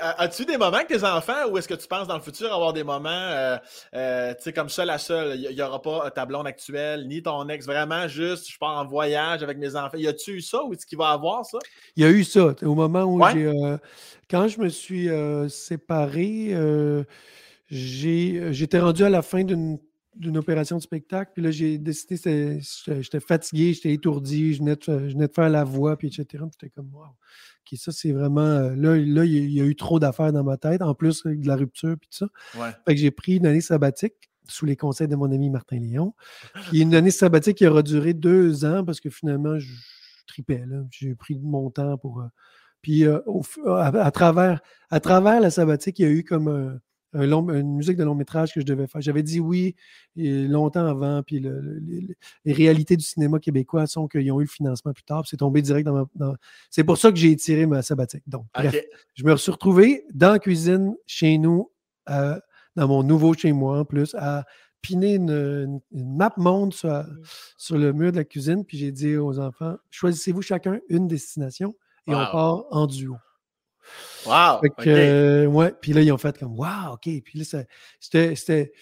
As-tu des moments avec tes enfants ou est-ce que tu penses dans le futur avoir des moments, euh, euh, tu sais, comme ça, la seule, il n'y aura pas ta blonde actuelle, ni ton ex, vraiment juste, je pars en voyage avec mes enfants. Y a-tu eu ça ou est-ce qu'il va avoir ça? Il y a eu ça. Au moment où j'ai. Euh, quand je me suis séparé, j'étais rendu à la fin d'une d'une opération de spectacle. Puis là, j'ai décidé, j'étais fatigué, j'étais étourdi, je venais, de, je venais de faire la voix, puis etc. Puis j'étais comme, wow ça, c'est vraiment. Euh, là, là, il y a eu trop d'affaires dans ma tête, en plus de la rupture, puis tout ça. Fait que j'ai pris une année sabbatique sous les conseils de mon ami Martin Léon. Puis une année sabbatique qui aura duré deux ans parce que finalement, je, tripais. J'ai pris mon temps pour. Euh, puis euh, à, travers, à travers la sabbatique, il y a eu comme une musique de long métrage que je devais faire. J'avais dit oui longtemps avant, puis les réalités du cinéma québécois sont qu'ils ont eu le financement plus tard, c'est tombé direct dans ma. C'est pour ça que j'ai tiré ma sabbatique. Donc, bref, je me suis retrouvé dans la cuisine chez nous, euh, dans mon nouveau chez moi en plus, à piner une, map monde sur, sur, le mur de la cuisine, puis j'ai dit aux enfants choisissez-vous chacun une destination et on part en duo. Wow! Euh, ouais, puis là, ils ont fait comme Wow, OK. Puis là, c'était.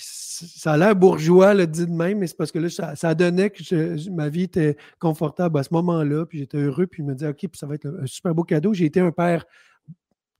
Ça a l'air bourgeois, le dit de même, mais c'est parce que là, ça, ça donnait que ma vie était confortable à ce moment-là, puis j'étais heureux, puis je me disais, OK, puis ça va être un super beau cadeau. J'ai été un père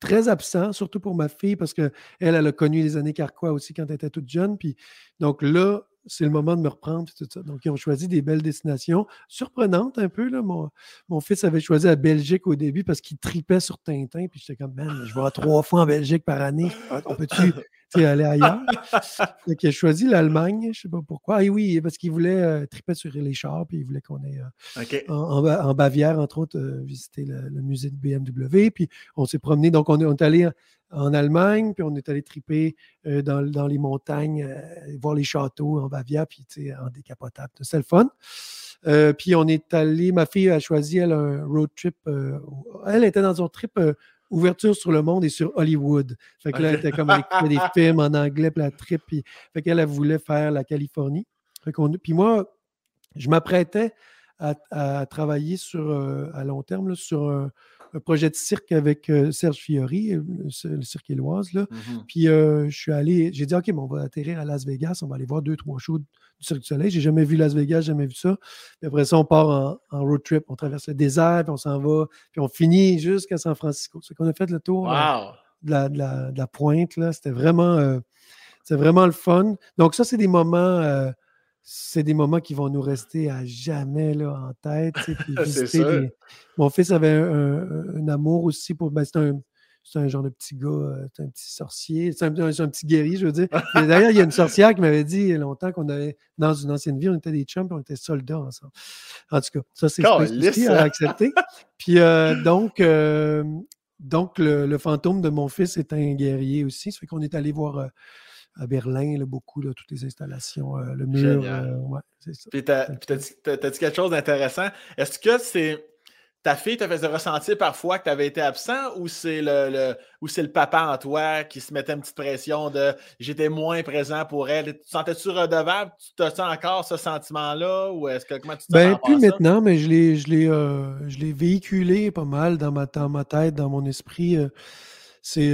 très absent, surtout pour ma fille, parce qu'elle, elle a connu les années Carquois aussi quand elle était toute jeune. Puis, donc là, c'est le moment de me reprendre. Tout ça. Donc, ils ont choisi des belles destinations. Surprenantes un peu. Là. Mon, mon fils avait choisi la Belgique au début parce qu'il tripait sur Tintin. Puis j'étais comme, man, je vais trois fois en Belgique par année. On peut-tu aller ailleurs? Donc, il a choisi l'Allemagne. Je ne sais pas pourquoi. Et oui, parce qu'il voulait euh, triper sur les chars. Puis il voulait qu'on ait euh, en, Bavière, entre autres, euh, visiter le, musée de BMW. Puis on s'est promené. Donc, on, on est allé en Allemagne, puis on est allé triper euh, dans, les montagnes, euh, voir les châteaux en Bavière, puis en décapotable. C'est le fun. Euh, puis on est allé, ma fille a choisi, elle, un road trip. elle était dans un trip ouverture sur le monde et sur Hollywood. Fait que là, elle était comme elle des films en anglais, puis la trip. Puis, fait qu'elle, elle voulait faire la Californie. puis moi, je m'apprêtais à, travailler sur, à long terme sur un un projet de cirque avec euh, Serge Fiori, euh, le, cirque éloise. Là. Mmh puis euh, je suis allé, j'ai dit, OK, on va atterrir à Las Vegas, on va aller voir deux, trois shows du Cirque du Soleil. J'ai jamais vu Las Vegas, jamais vu ça. Puis après ça, on part en, road trip, on traverse le désert, puis on s'en va, puis on finit jusqu'à San Francisco. C'est qu'on a fait le tour de, la, de, la, pointe. Là. C'était vraiment, vraiment le fun. Donc, ça, c'est des moments c'est des moments qui vont nous rester à jamais là, en tête. Mon fils avait un, amour aussi pour. Ben, c'est un, un, genre de petit gars, euh, c'est un petit sorcier, c'est un, petit guerrier, je veux dire. D'ailleurs, il y a une sorcière qui m'avait dit longtemps qu'on avait, dans une ancienne vie, on était des chums et on était soldats ensemble. En tout cas, ça, c'est difficile à accepter. Puis euh, donc, euh, donc le, fantôme de mon fils est un guerrier aussi. Ça fait qu'on est allé voir à Berlin, beaucoup, là, toutes les installations, euh, le mur. Euh, ouais, c'est ça. Puis, tu as, dit quelque chose d'intéressant. Est-ce que c'est ta fille te faisait ressentir parfois que tu avais été absent ou c'est le, ou c'est le papa en toi qui se mettait une petite pression de j'étais moins présent pour elle? Tu sentais-tu redevable? Tu as encore ce sentiment-là? Ou est-ce que comment tu te Ben, plus maintenant, mais je l'ai, je, l'ai, euh, je l'ai véhiculé pas mal dans ma, dans ma tête, dans mon esprit. c'est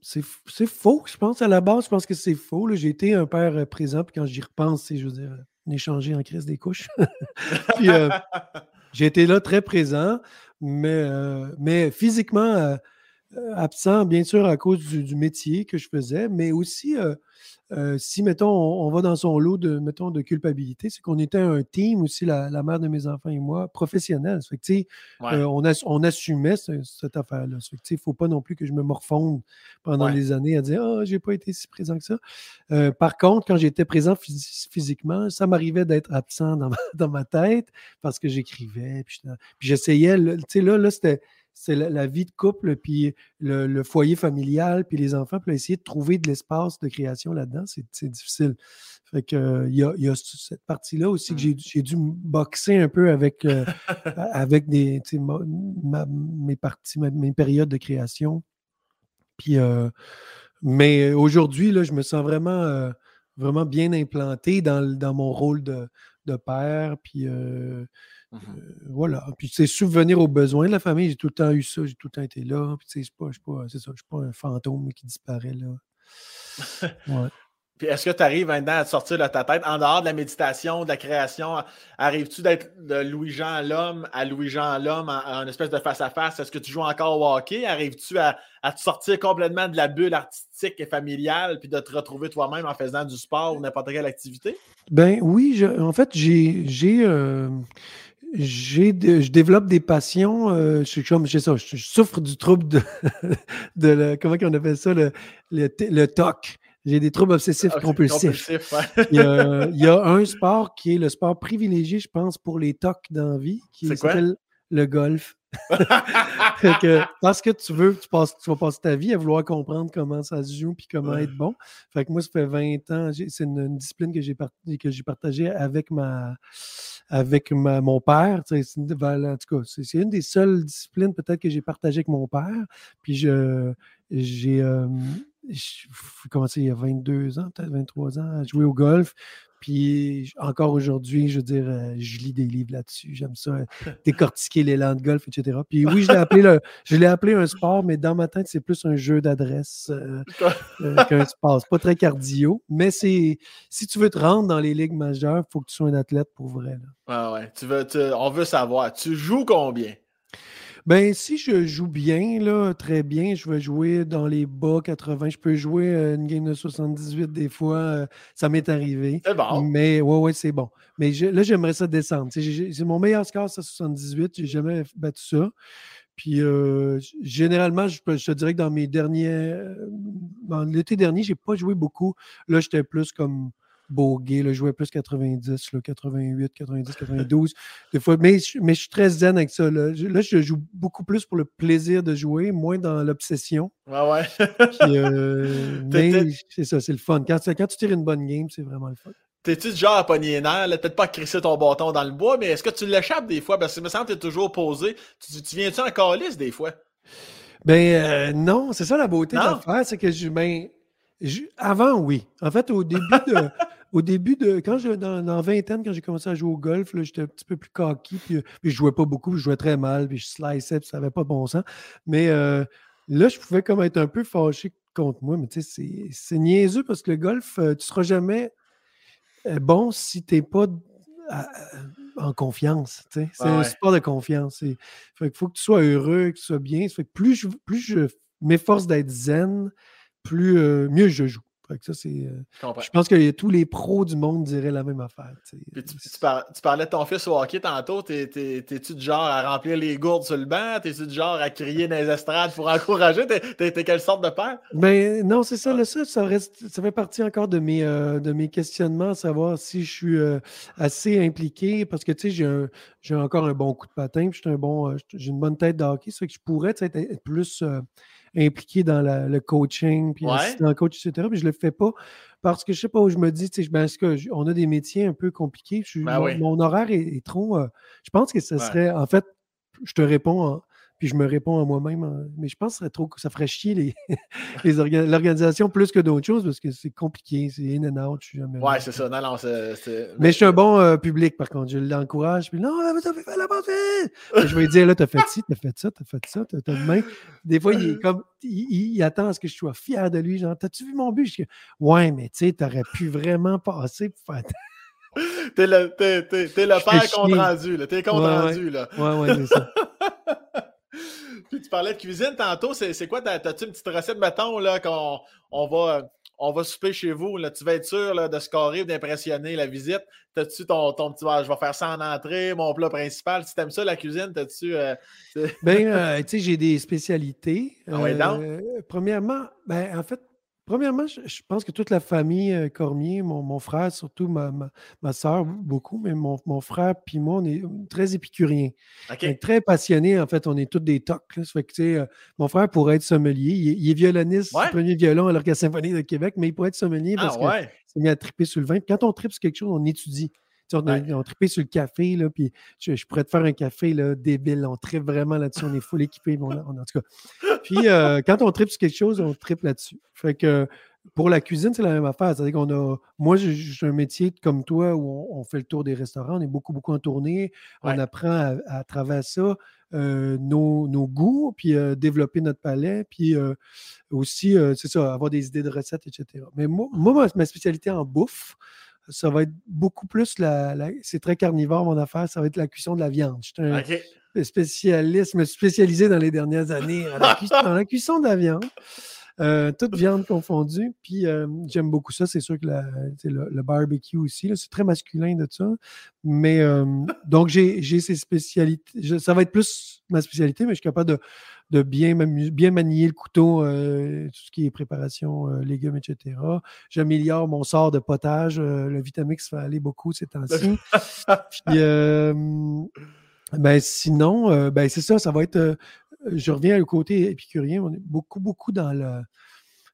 c'est faux, je pense. À la base, je pense que c'est faux. J'ai été un père euh, présent, puis quand j'y repense, c'est, je veux dire, on échangé en crise des couches. puis euh, j'ai été là très présent, mais, euh, mais physiquement absent, bien sûr, à cause du, métier que je faisais, mais aussi euh, si, mettons, on, va dans son lot de, mettons, de culpabilité, c'est qu'on était un team aussi, la, mère de mes enfants et moi, professionnel. Euh, on, assumait cette affaire-là. Il ne faut pas non plus que je me morfonde pendant des années à dire Ah, oh, j'ai pas été si présent que ça. Euh, par contre, quand j'étais présent physiquement, ça m'arrivait d'être absent dans ma, tête parce que j'écrivais. Puis, j'essayais. Là, là, là c'était c'est la, vie de couple, puis le, foyer familial, puis les enfants, puis essayer de trouver de l'espace de création là-dedans, c'est difficile. Fait que il y, a, cette partie-là aussi que mmh. j'ai dû boxer un peu avec, euh, avec des, mes parties, mes périodes de création. Puis, euh, mais aujourd'hui, je me sens vraiment, euh, vraiment bien implanté dans, dans mon rôle de, de père. Puis Mmh voilà. Puis, c'est subvenir aux besoins de la famille. J'ai tout le temps eu ça, j'ai tout le temps été là. Puis, c'est pas, pas, c'est ça, je suis pas un fantôme qui disparaît là. Ouais. Puis est-ce que tu arrives maintenant à sortir de ta tête, en dehors de la méditation, de la création, arrives-tu d'être de Louis-Jean l'homme à Louis-Jean l'homme en, espèce de face-à-face? Est-ce que tu joues encore au hockey? Arrives-tu à, te sortir complètement de la bulle artistique et familiale puis de te retrouver toi-même en faisant du sport ou n'importe quelle activité? Ben oui, en fait, j'ai. J'ai euh, je développe des passions. Euh, je, comme, ça, je, souffre du trouble de, comment on appelle ça, le, le, le TOC. J'ai des troubles obsessifs ah, compulsifs. il, y a, un sport qui est le sport privilégié, je pense, pour les TOC d'envie, qui s'appelle le golf. parce que tu veux, tu, passes, tu vas passer ta vie à vouloir comprendre comment ça se joue puis comment être bon. Fait que moi, ça fait 20 ans, c'est une, discipline que j'ai que j'ai partagée avec ma avec mon père. En tout cas, c'est une des seules disciplines peut-être que j'ai partagées avec mon père. Puis j'ai euh, commencé il y a 22 ans, peut-être 23 ans, à jouer au golf. Puis encore aujourd'hui, je veux dire, euh, je lis des livres là-dessus. J'aime ça, euh, décortiquer l'élan de golf, etc. Puis oui, je l'ai appelé, je appelé un sport, mais dans ma tête, c'est plus un jeu d'adresse qu'un sport. C'est pas très cardio, mais c'est si tu veux te rendre dans les ligues majeures, il faut que tu sois un athlète pour vrai. Ah ouais. Tu veux, on veut savoir, tu joues combien? Ben, si je joue bien, là, très bien, je vais jouer dans les bas 80. Je peux jouer euh, une game de 78 des fois. Euh, ça m'est arrivé. C'est bon. Mais ouais, ouais, c'est bon. Mais là, j'aimerais ça descendre. C'est mon meilleur score, c'est 78. J'ai jamais battu ça. Puis euh, généralement, je, te dirais que dans mes derniers. L'été dernier, j'ai pas joué beaucoup. Là, j'étais plus comme Bogué, je jouais plus 90, 88, 90, 92. Des fois, mais, mais je suis très zen avec ça. Là. Je, joue beaucoup plus pour le plaisir de jouer, moins dans l'obsession. Ouais, ouais. Euh, mais c'est ça, c'est le fun. Quand, quand, tu tires une bonne game, c'est vraiment le fun. T'es-tu genre à pogner peut-être pas à crisser ton bâton dans le bois, mais est-ce que tu l'échappes des fois? Parce que me semble que tu es toujours posé. Tu, tu viens-tu en calice des fois? Ben euh, non, c'est ça la beauté de l'affaire, c'est que je, ben, avant, oui. En fait, au début de, au début de. Quand je, dans, dans vingtaine, quand j'ai commencé à jouer au golf, j'étais un petit peu plus cocky, puis, euh, puis, je jouais pas beaucoup, je jouais très mal, puis je sliceais, puis ça n'avait pas bon sens. Mais euh, là, je pouvais comme être un peu fâché contre moi, mais tu sais, c'est niaiseux parce que le golf, euh, tu seras jamais bon si tu n'es pas en confiance. C'est un sport de confiance. Il faut que tu sois heureux, que tu sois bien. Fait que plus je, plus je m'efforce d'être zen, plus mieux je joue ça, c'est. Euh, je pense que tous les pros du monde diraient la même affaire. Puis tu, parlais de ton fils au hockey tantôt. T'es-tu du genre à remplir les gourdes sur le banc? T'es-tu du genre à crier dans les estrades pour encourager? T'es quelle sorte de père? Ben non, c'est ça. Ah. ça, ça, reste, ça fait partie encore de mes, euh, de mes questionnements, savoir si je suis euh, assez impliqué. Parce que tu sais, j'ai encore un bon coup de patin. J'ai un bon, j'ai une bonne tête de hockey. Fait que je pourrais être plus impliqué dans le coaching, puis dans le coach, etc. Mais je ne le fais pas parce que je ne sais pas où je me dis, ben, est-ce qu'on a des métiers un peu compliqués? Ben mon, horaire est, trop. Euh, je pense que ce serait, en fait, je te réponds puis je me réponds à moi-même. Hein, mais je pense que ça, serait trop, ça ferait chier les, l'organisation plus que d'autres choses parce que c'est compliqué, c'est in and out. Je jamais ouais, c'est ça. Non, non, Mais je suis un bon euh, public, par contre. Je l'encourage. Puis non, t'as fait la pensée! Je vais lui dire, là, t'as fait ci, t'as fait ça, t'as fait ça, t'as de main. Des fois, il est comme. Il, attend à ce que je sois fier de lui. Genre, t'as-tu vu mon but? Je dis, ouais, mais tu sais, t'aurais pu vraiment passer pour faire. t'es le, t'es, t'es, le père compte rendu, là. T'es compte rendu, là. Ouais, ouais, c'est ça. Puis tu parlais de cuisine tantôt. C'est quoi? T'as-tu une petite recette, mettons, là, qu'on on va, on va souper chez vous? Là, tu vas être sûr là, de scorer ou d'impressionner la visite. T'as-tu ton, ton petit. je vais faire ça en entrée, mon plat principal. Si t'aimes ça, la cuisine, t'as-tu. Euh, ben, euh, tu sais, j'ai des spécialités. Ah ouais, euh, premièrement, ben, en fait, Premièrement, je, je pense que toute la famille euh, Cormier, mon, mon frère, surtout ma, ma, ma soeur, beaucoup, mais mon, mon frère puis moi, on est très épicuriens. Très passionnés. En fait, on est tous des tocs. là. Ça fait que, tu sais, euh, mon frère pourrait être sommelier. Il est, il est violoniste, Ouais. premier violon à l'Orchestre Symphonie de Québec, mais il pourrait être sommelier Ah parce qu'il ouais. mis à triper sur le vin. Puis quand on tripe sur quelque chose, on étudie. On, Ouais. on tripé sur le café, là, puis je, je pourrais te faire un café là, débile. On tripe vraiment là-dessus. On est full équipé. on- en tout cas. Puis euh, quand on tripe sur quelque chose, on tripe là-dessus. Fait que pour la cuisine, c'est la même affaire. C'est-à-dire qu'on a. Moi, j'ai un métier comme toi où on, on fait le tour des restaurants. On est beaucoup, beaucoup en tournée. On apprend à, à travers ça euh, nos, nos goûts, puis euh, développer notre palais, puis euh, aussi, c'est ça, avoir des idées de recettes, etc. Mais moi, ma spécialité en bouffe, ça va être beaucoup plus la. la- c'est très carnivore, mon affaire. Ça va être la cuisson de la viande. Je suis un OK. spécialiste, je me suis spécialisé dans les dernières années à la cuisson- dans la cuisson de la viande. Euh, toute viande confondue. Puis euh, j'aime beaucoup ça. C'est sûr que la- le, le barbecue aussi, c'est très masculin de ça. Mais euh, donc, j'ai j'ai ces spécialités. Je- ça va être plus ma spécialité, mais je suis capable de, de bien, bien manier le couteau, euh, tout ce qui est préparation, euh, légumes, etc. J'améliore mon sort de potage. euh, le Vitamix fait aller beaucoup ces temps-ci. Puis, euh, ben, sinon, euh, ben, c'est ça, ça va être. euh, je reviens au côté épicurien. On est beaucoup, beaucoup dans le.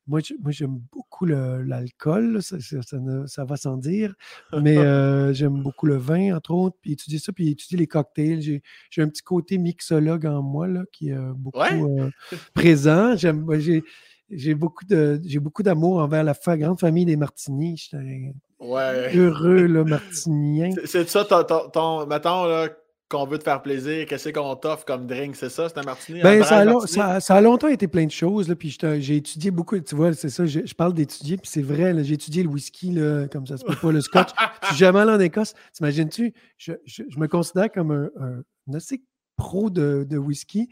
Moi, j'aime beaucoup le- l'alcool, ça, ça- ça va sans dire, mais euh, j'aime beaucoup le vin, entre autres, puis étudier ça, puis étudier les cocktails. J'ai un petit côté mixologue en moi là, qui est euh, beaucoup Ouais. euh, présent. J'aime, j'ai beaucoup de j'ai beaucoup d'amour envers la fa- grande famille des Martini. J'étais Ouais. heureux là, martinien. C'est- C'est ça, ton, ton, ton- mettons, là, qu'on veut te faire plaisir, qu'est-ce qu'on t'offre comme drink, c'est ça? C'est un martini? un Ben, ça, a dry long- martini? ça, ça a longtemps été plein de choses. Là, puis j'ai étudié beaucoup. Tu vois, c'est ça, je, je parle d'étudier, puis c'est vrai, j'ai étudié le whisky, là, comme ça se peut pas, le scotch. Je suis jamais allé en Écosse. T'imagines-tu? Je, je- je me considère comme un, un, un assez pro de, de whisky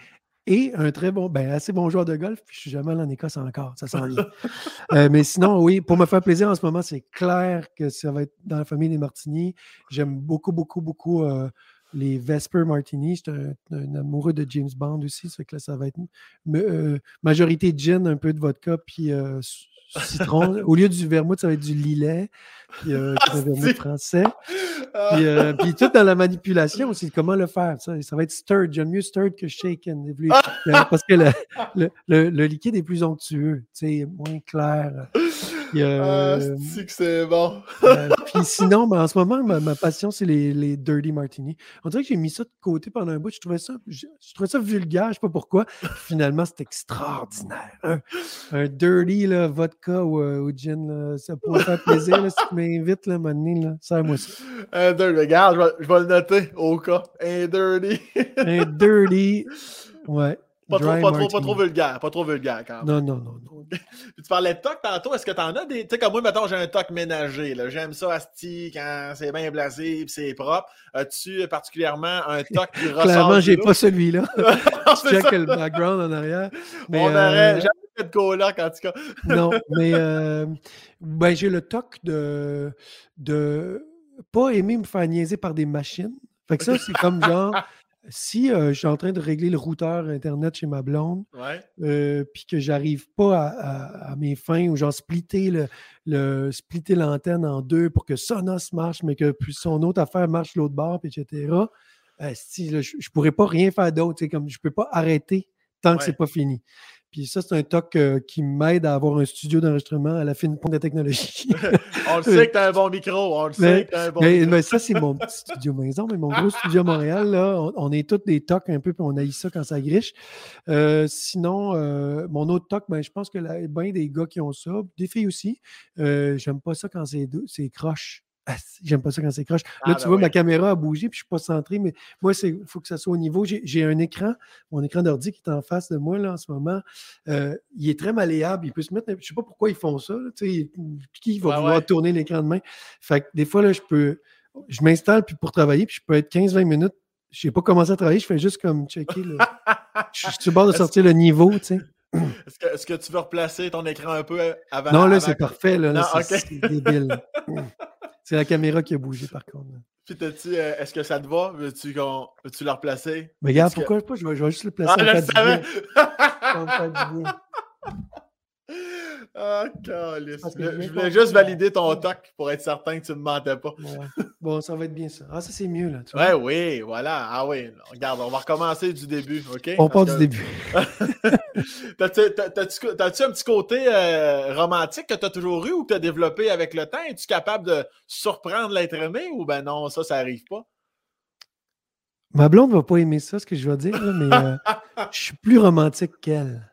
et un très bon, ben, assez bon joueur de golf, puis je suis jamais allé en Écosse encore. Ça s'en vient. Euh, mais sinon, oui, pour me faire plaisir en ce moment, c'est clair que ça va être dans la famille des Martini. J'aime beaucoup, beaucoup, beaucoup euh, les Vesper Martini. J'étais un, un amoureux de James Bond aussi. Ça fait que là, ça va être euh, majorité gin, un peu de vodka, puis euh, citron. Au lieu du vermouth, ça va être du lilet, puis euh, un vermouth c'est- français. Ah, Puis, euh, puis tout dans la manipulation aussi, comment le faire. Ça, ça va être stirred. J'aime mieux stirred que shaken. Euh, Parce que le, le, le- le liquide est plus onctueux, tu sais, moins clair. Puis, ah, euh, c'est que c'est bon? euh, puis sinon, ben, en ce moment, ma, ma passion, c'est les, les Dirty Martini. On dirait que j'ai mis ça de côté pendant un bout. Je trouvais ça, je, je trouvais ça vulgaire, je ne sais pas pourquoi. Finalement, c'est extraordinaire. Un, un Dirty là, vodka ou, euh, ou gin, là, ça pourrait faire plaisir. Là, si tu m'invites, là, maintenant, là, serre-moi ça. Un dirty, regarde, je vais, je vais le noter au cas. Un dirty. Un Dirty, ouais. Pas trop, pas, trop, pas trop vulgaire. Pas trop vulgaire quand même. Non, non, non, tu parlais de toc tantôt. Est-ce que t'en as des. Tu sais, comme moi, mettons, j'ai un toc ménager. J'aime ça, Asti, quand c'est bien blasé et c'est propre. As-tu particulièrement un toc qui ressort? Clairement, j'ai pas celui-là. C'est Check ça. le background en arrière. Mais, On euh, aurait jamais fait de coloc, en tout cas. Non, mais euh, ben, j'ai le toc de, de pas aimer me faire niaiser par des machines. Fait que ça, c'est comme genre, si euh, je suis en train de régler le routeur Internet chez ma blonde, Ouais. euh, puis que j'arrive pas à, à- à mes fins ou genre splitter le, le splitter l'antenne en deux pour que Sonos marche, mais que puis son autre affaire marche l'autre bord, puis etc. euh, si, là, je, je pourrais pas rien faire d'autre. Comme je peux pas arrêter tant que Ouais. c'est pas fini. Puis ça, c'est un toc euh, qui m'aide à avoir un studio d'enregistrement à la fine pointe de la technologie. On le sait que t'as un bon micro. On le Mais- sait que t'as un bon Mais, micro. mais ça, c'est mon petit studio maison, mais mon gros studio à Montréal, là, on, on est tous des tocs un peu, puis on haït ça quand ça griche. Euh, sinon, euh, mon autre toc, ben, je pense que la- bien des gars qui ont ça, des filles aussi, j'aime pas ça quand c'est croche. Ah, J'aime pas ça quand c'est croche. Ah, Là, ben tu vois, oui. ma caméra a bougé, puis je suis pas centré, mais moi, il faut que ça soit au niveau. J'ai un écran, mon écran d'ordi qui est en face de moi là, en ce moment. Euh, il est très malléable. Il peut se mettre. Je sais pas pourquoi ils font ça. là, qui va Ouais, vouloir ouais. tourner l'écran de main? Fait que des fois, là, je peux. Je m'installe puis pour travailler, puis je peux être 15-20 minutes. Je n'ai pas commencé à travailler, je fais juste comme checker. le- je suis sur bord de sortir le niveau, tu sais. Est-ce que, tu veux replacer ton écran un peu avant? Non, là, c'est parfait. Là, là, c'est débile. C'est la caméra qui a bougé, par contre. Puis t'as-tu, euh, est-ce que ça te va? Veux-tu, qu'on, veux-tu le replacer? Mais regarde, que- pourquoi pas? Je vais, je vais juste le placer. Ah, je le savais! Ah, calice. Je voulais juste valider ton toc pour être certain que tu ne me mentais pas. Bon, ça va être bien ça. Ah, ça c'est mieux là. ouais, oui, voilà. Ah oui. Regarde, on va recommencer du début, OK? On part du début. T'as-tu un petit côté euh, romantique que tu as toujours eu ou que tu as développé avec le temps? Es-tu capable de surprendre l'être aimé ou ben non, ça, ça n'arrive pas? Ma blonde ne va pas aimer ça, ce que je vais dire, mais euh, je suis plus romantique qu'elle.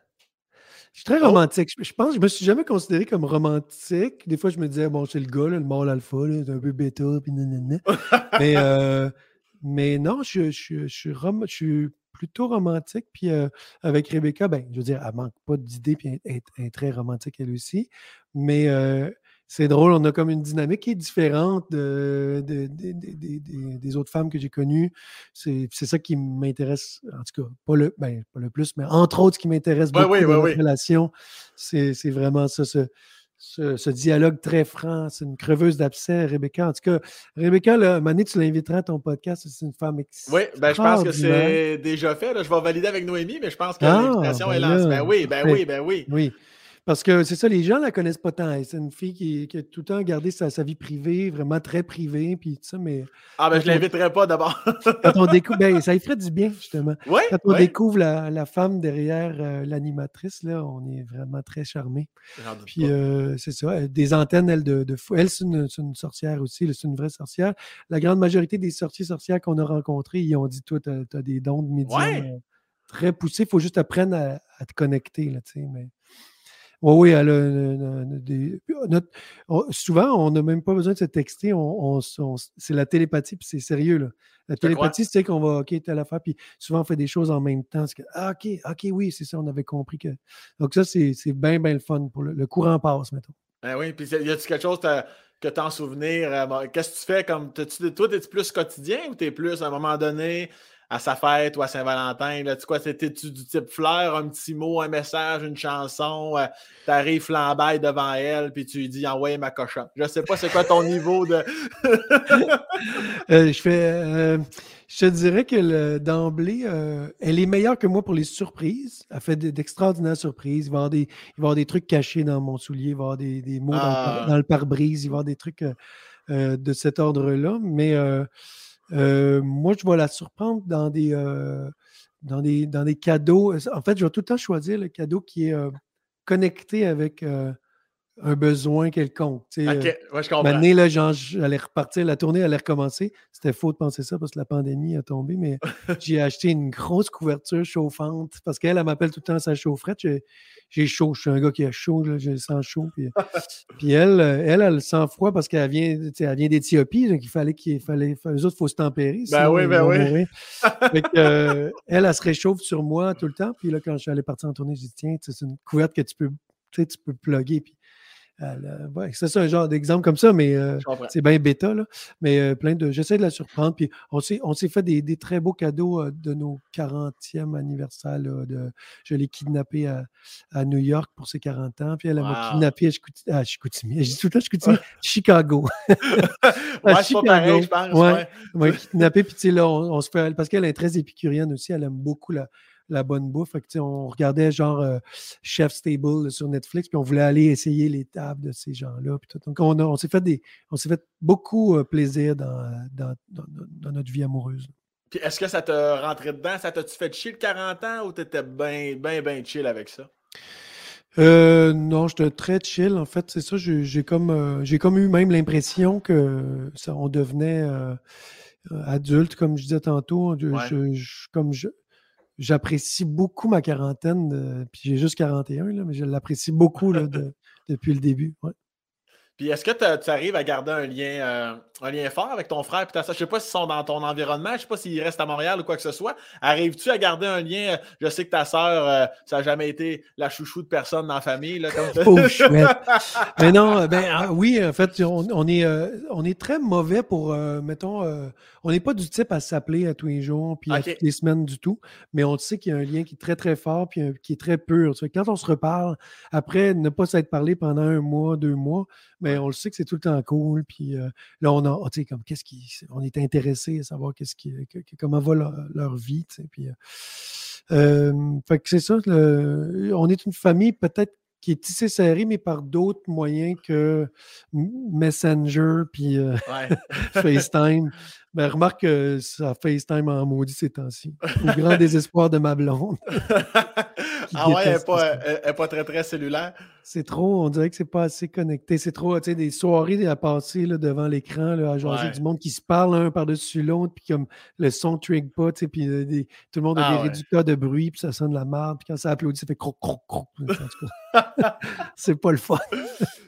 Je suis très oh! romantique. Je, pense, je me suis jamais considéré comme romantique. Des fois, je me disais, bon, c'est le gars, le mâle alpha, c'est un peu bêta, puis nanana. mais, euh, mais non, je, je, je, suis plutôt romantique. Puis euh, avec Rebecca, ben, je veux dire, elle manque pas d'idées, puis elle, est très romantique elle aussi. Mais c'est drôle, on a comme une dynamique qui est différente de, des autres femmes que j'ai connues. C'est ça qui m'intéresse, en tout cas, pas le, ben, pas le plus, mais entre autres, ce qui m'intéresse beaucoup dans la relation, c'est vraiment ça, ce, ce, dialogue très franc. C'est une creveuse d'abcès, Rebecca. En tout cas, Rebecca, là, Mané, tu l'inviteras à ton podcast. C'est une femme Oui, ben, je pense que c'est déjà fait. Je vais valider avec Noémie, mais je pense que ah, l'invitation ben est lancée. Ben oui, ben oui, ben oui. Oui. Parce que c'est ça, les gens ne la connaissent pas tant. C'est une fille qui, qui, a tout le temps gardé sa, vie privée, vraiment très privée, puis tout ça, mais... Ah, ben je ne l'inviterai pas d'abord. quand on découvre... Ben, ça y ferait du bien, justement. quand on découvre la, femme derrière euh, l'animatrice, là, on est vraiment très charmés. Puis euh, c'est ça, des antennes, elle, de, de Elle, c'est une, sorcière aussi, c'est une vraie sorcière. La grande majorité des sorciers sorcières qu'on a rencontrés, ils ont dit, toi, tu as, des dons de médium euh, très poussés, il faut juste apprendre à, à te connecter, là, mais... Oui, oui, elle a des, souvent, on n'a même pas besoin de se texter. On, c'est la télépathie, puis c'est sérieux. Là. La télépathie, c'est qu'on va, OK, telle affaire, puis souvent, on fait des choses en même temps. Que, ah, OK, OK, oui, c'est ça, on avait compris que. Donc, ça, c'est bien, bien le fun. Pour le, courant passe, mettons. Ben oui, puis y a-tu quelque chose que t'en souvenir? Euh, qu'est-ce que tu fais comme. toi, es-tu plus quotidien ou t'es plus à un moment donné? À sa fête ou à Saint-Valentin. Tu quoi, c'était du type fleur, un petit mot, un message, une chanson, euh, tu arrives flambaille devant elle, puis tu lui dis envoyez ma cochonne. Je sais pas c'est quoi ton niveau de. Euh, je fais. Euh, je te dirais que d'emblée, elle est meilleure que moi pour les surprises. Elle fait d'extraordinaires surprises. Il va y avoir des, il des trucs cachés dans mon soulier, il va y avoir des, mots dans, le, ah. pare-brise, il va y avoir des trucs de cet ordre-là. Mais euh, moi, je vais la surprendre dans des, euh, dans, des, dans des cadeaux. En fait, je vais tout le temps choisir le cadeau qui est euh, connecté avec un besoin quelconque. OK, ouais, je comprends. là, j'allais repartir, la tournée allait recommencer. C'était faux de penser ça parce que la pandémie a tombé, mais j'ai acheté une grosse couverture chauffante parce qu'elle, elle, m'appelle tout le temps sa chaufferette. J'ai chaud, je suis un gars qui a chaud, je sens chaud. Puis, puis elle, elle, elle sent froid parce qu'elle vient, elle vient d'Éthiopie, donc il fallait qu'il fallait. Eux autres, il faut se tempérer. Ben oui, ben oui. euh, elle, elle se réchauffe sur moi tout le temps. Puis là, quand je suis allé partir en tournée, j'ai dit tiens, c'est une couverte que tu peux, tu peux plugger. Puis Ouais, c'est un genre d'exemple comme ça, mais euh, c'est bien bêta. Là. Mais euh, plein de. J'essaie de la surprendre. Puis on s'est, on s'est fait des, des, très beaux cadeaux euh, de nos 40e anniversaire. Là, de, je l'ai kidnappé à, à, New York pour ses 40 ans. Puis elle m'a kidnappé à Chicoutimi. Je dis tout le temps Chicoutimi, Chicago. à Chicago. Pareil, je pense. Ouais. ouais. kidnappé. Puis tu sais, là, on, on, se fait. Parce qu'elle est très épicurienne aussi. Elle aime beaucoup la, la bonne bouffe. on regardait genre euh, Chef's Table sur Netflix, puis on voulait aller essayer les tables de ces gens-là. Donc, on, s'est fait des, on s'est fait beaucoup euh, plaisir dans, dans, notre vie amoureuse. Puis est-ce que ça t'a rentré dedans? Ça t'a-tu fait chill 40 ans ou t'étais bien, bien, bien chill avec ça? Euh, non, j'étais très chill. En fait, c'est ça. J'ai comme, j'ai comme eu même l'impression que ça, on devenait adulte, comme je disais tantôt. comme je, j'apprécie beaucoup ma quarantaine, puis j'ai juste 41, là, mais je l'apprécie beaucoup depuis le début. Puis est-ce que tu arrives à garder un lien, euh, un lien fort avec ton frère? Puis je ne sais pas s'ils sont dans ton environnement, je ne sais pas s'ils restent à Montréal ou quoi que ce soit. Arrives-tu à garder un lien? Je sais que ta sœur, euh, ça n'a jamais été la chouchou de personne dans la famille. Là, oh, Mais non, euh, ben ah, oui, en fait, on, est, on est très mauvais pour, mettons, on n'est pas du type à s'appeler à tous les jours, puis à toutes les semaines du tout. Mais on sait qu'il y a un lien qui est très, très fort, puis qui est très pur. Quand on se reparle, après ne pas s'être parlé pendant un mois, deux mois, mais on le sait que c'est tout le temps cool. Puis euh, là, on a, tu sais, comme qu'est-ce qui, on est intéressé à savoir qu'est-ce qui, comment va leur, vie, tu sais. Puis, euh, fait que c'est ça. on est une famille peut-être qui est tissé serré, mais par d'autres moyens que Messenger puis euh, FaceTime. Ben, remarque que ça FaceTime en maudit ces temps-ci. Au grand désespoir de ma blonde. ah ouais, elle n'est pas, très, très cellulaire. C'est trop, on dirait que c'est pas assez connecté. C'est trop, tu sais, des soirées à passer là, devant l'écran, à jaser du monde qui se parle un par-dessus l'autre, puis comme le son ne trigue pas, tu sais, puis euh, tout le monde a ah des réducteurs de bruit, puis ça sonne de la merde, puis quand ça applaudit, ça fait croc, croc, croc. C'est pas le fun.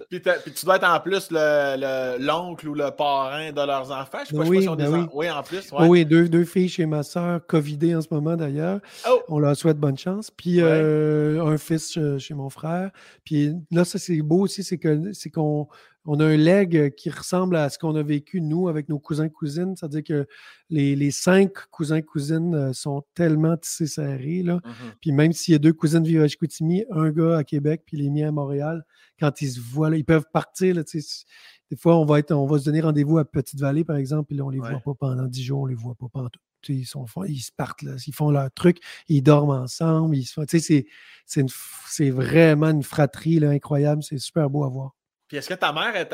puis, tu dois être en plus l'oncle ou le parrain de leurs enfants. Je sais pas, oui, si on ben oui. oui. en plus. Oui, deux, deux, filles chez ma soeur, Covidées en ce moment d'ailleurs. Oh! On leur souhaite bonne chance. Puis euh, un fils euh, chez mon frère. Puis là, ça, c'est beau aussi, c'est qu'on on a un leg qui ressemble à ce qu'on a vécu, nous, avec nos cousins-cousines. C'est-à-dire que les, cinq cousins-cousines euh, sont tellement tissés serrés. Là. Mmh puis même s'il y a deux cousines vivent à Chicoutimi, un gars à Québec, puis les miens à Montréal, quand ils se voient, là, ils peuvent partir. Là, des fois, on va, être, on va se donner rendez-vous à Petite-Vallée, par exemple, puis là, on ne les voit pas pendant dix jours, on ne les voit pas pendant tout. Ils, sont, ils se partent, là, ils font leur truc, ils dorment ensemble. Ils c'est, c'est vraiment une fratrie là, incroyable. C'est super beau à voir. Puis est-ce que ta mère est,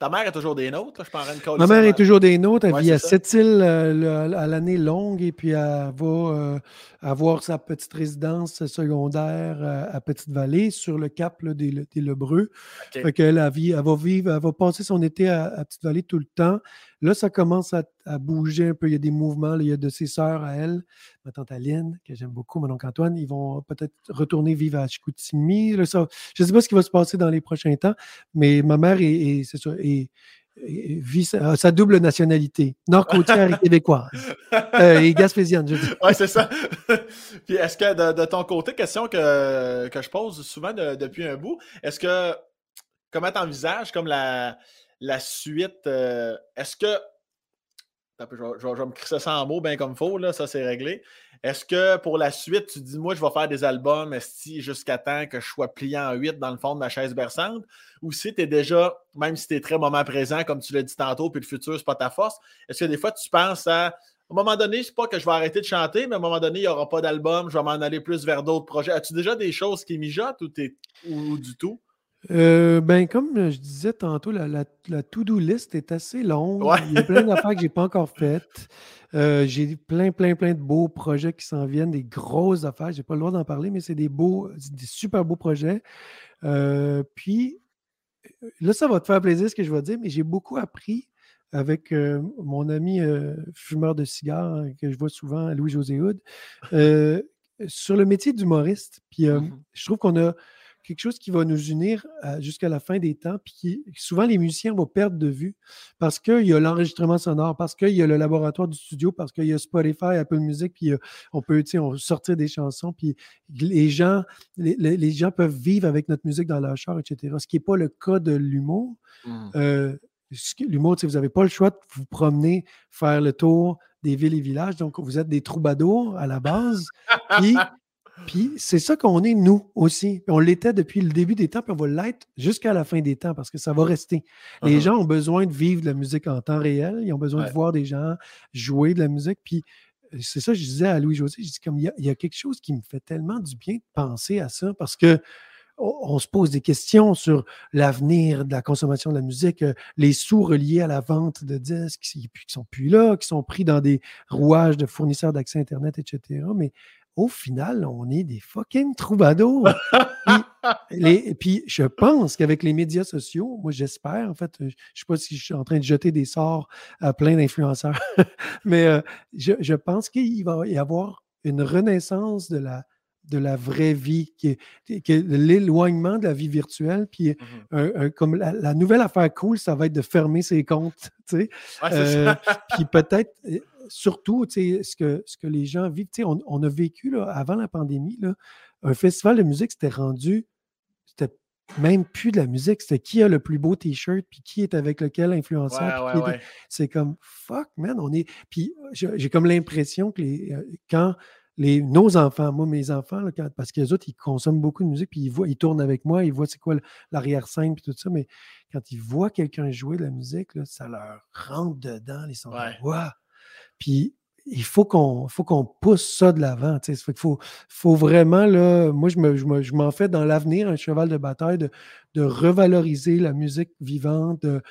ta mère est toujours des nôtres? Je de Ma mère est toujours des nôtres. Elle vit à Sept-Îles euh, à l'année longue et puis elle va euh, avoir sa petite résidence secondaire euh, à Petite-Vallée sur le cap des, Lebreux. elle, elle, va vivre, elle va passer son été à Petite-Vallée tout le temps. Là, ça commence à, bouger un peu. Il y a des mouvements. il y a de ses sœurs à elle, ma tante Aline, que j'aime beaucoup, mon oncle Antoine. Ils vont peut-être retourner vivre à Chicoutimi. je ne sais pas ce qui va se passer dans les prochains temps, mais ma mère est, vit sa, double nationalité, nord-côtière et québécoise. Euh, et gaspésienne, je dis. Oui, c'est ça. Puis est-ce que de, ton côté, question que, que je pose souvent depuis un bout, est-ce que comment tu envisages comme la, la suite, euh, est-ce que. Je vais, me crisser ça en mots bien comme il faut, là, ça c'est réglé. Est-ce que pour la suite, tu dis, moi, je vais faire des albums jusqu'à temps que je sois plié en 8 dans le fond de ma chaise berçante? Ou si tu es déjà, même si tu es très moment présent, comme tu l'as dit tantôt, puis le futur, c'est pas ta force, est-ce que des fois tu penses à. À un moment donné, c'est pas que je vais arrêter de chanter, mais à un moment donné, il n'y aura pas d'album, je vais m'en aller plus vers d'autres projets. As-tu déjà des choses qui mijotent ou, ou du tout? Euh, ben, comme je disais tantôt, la, to-do list est assez longue. Il y a plein d'affaires que je n'ai pas encore faites. Euh, j'ai plein, plein, plein de beaux projets qui s'en viennent, des grosses affaires. Je n'ai pas le droit d'en parler, mais c'est des beaux, des super beaux projets. Euh, puis, là, ça va te faire plaisir ce que je vais dire, mais j'ai beaucoup appris avec mon ami fumeur de cigares que je vois souvent, Louis-José Houd, sur le métier d'humoriste. Puis, mmh je trouve qu'on a quelque chose qui va nous unir euh, jusqu'à la fin des temps, puis qui, souvent les musiciens vont perdre de vue parce qu'il y a l'enregistrement sonore, parce qu'il y a le laboratoire du studio, parce qu'il y a Spotify, Apple Music, puis euh, on peut on sortir des chansons, puis les gens, les, gens peuvent vivre avec notre musique dans leur char, etc. Ce qui n'est pas le cas de l'humour. Mmh. Euh, l'humour, vous n'avez pas le choix de vous promener, faire le tour des villes et villages. Donc, vous êtes des troubadours à la base. Puis, puis c'est ça qu'on est, nous aussi. on l'était depuis le début des temps, puis on va l'être jusqu'à la fin des temps parce que ça va rester. Les uh-huh. gens ont besoin de vivre de la musique en temps réel. Ils ont besoin de voir des gens jouer de la musique. Puis euh, c'est ça que je disais à Louis-José. Je dis comme il y, a, quelque chose qui me fait tellement du bien de penser à ça parce que on se pose des questions sur l'avenir de la consommation de la musique, euh, les sous reliés à la vente de disques qui ne sont plus là, qui sont pris dans des rouages de fournisseurs d'accès Internet, etc. Mais au final, on est des fucking troubadours. et puis, je pense qu'avec les médias sociaux, moi, j'espère, en fait, je ne sais pas si je suis en train de jeter des sorts à plein d'influenceurs, mais euh, je, pense qu'il va y avoir une renaissance de la, de la vraie vie, qui l'éloignement de la vie virtuelle. Puis, mmh comme la, nouvelle affaire cool, ça va être de fermer ses comptes. Euh, puis peut-être surtout, ce que, ce que les gens vivent, on, on, a vécu là, avant la pandémie, là, un festival de musique, c'était rendu, c'était même plus de la musique, c'était qui a le plus beau t-shirt, puis qui est avec lequel influenceur. C'est comme fuck, man, on est. Puis j'ai comme l'impression que les, euh, quand les, nos enfants, moi, mes enfants, parce que les autres, ils consomment beaucoup de musique, puis ils, voient, ils tournent avec moi, ils voient c'est quoi l'arrière-scène, puis tout ça, mais quand ils voient quelqu'un jouer de la musique, là, ça leur rentre dedans, ils sont ouais. Puis il faut qu'on faut qu'on pousse ça de l'avant. Il faut, faut vraiment, là, moi, je, me, je, m'en fais dans l'avenir un cheval de bataille de, de revaloriser la musique vivante, de,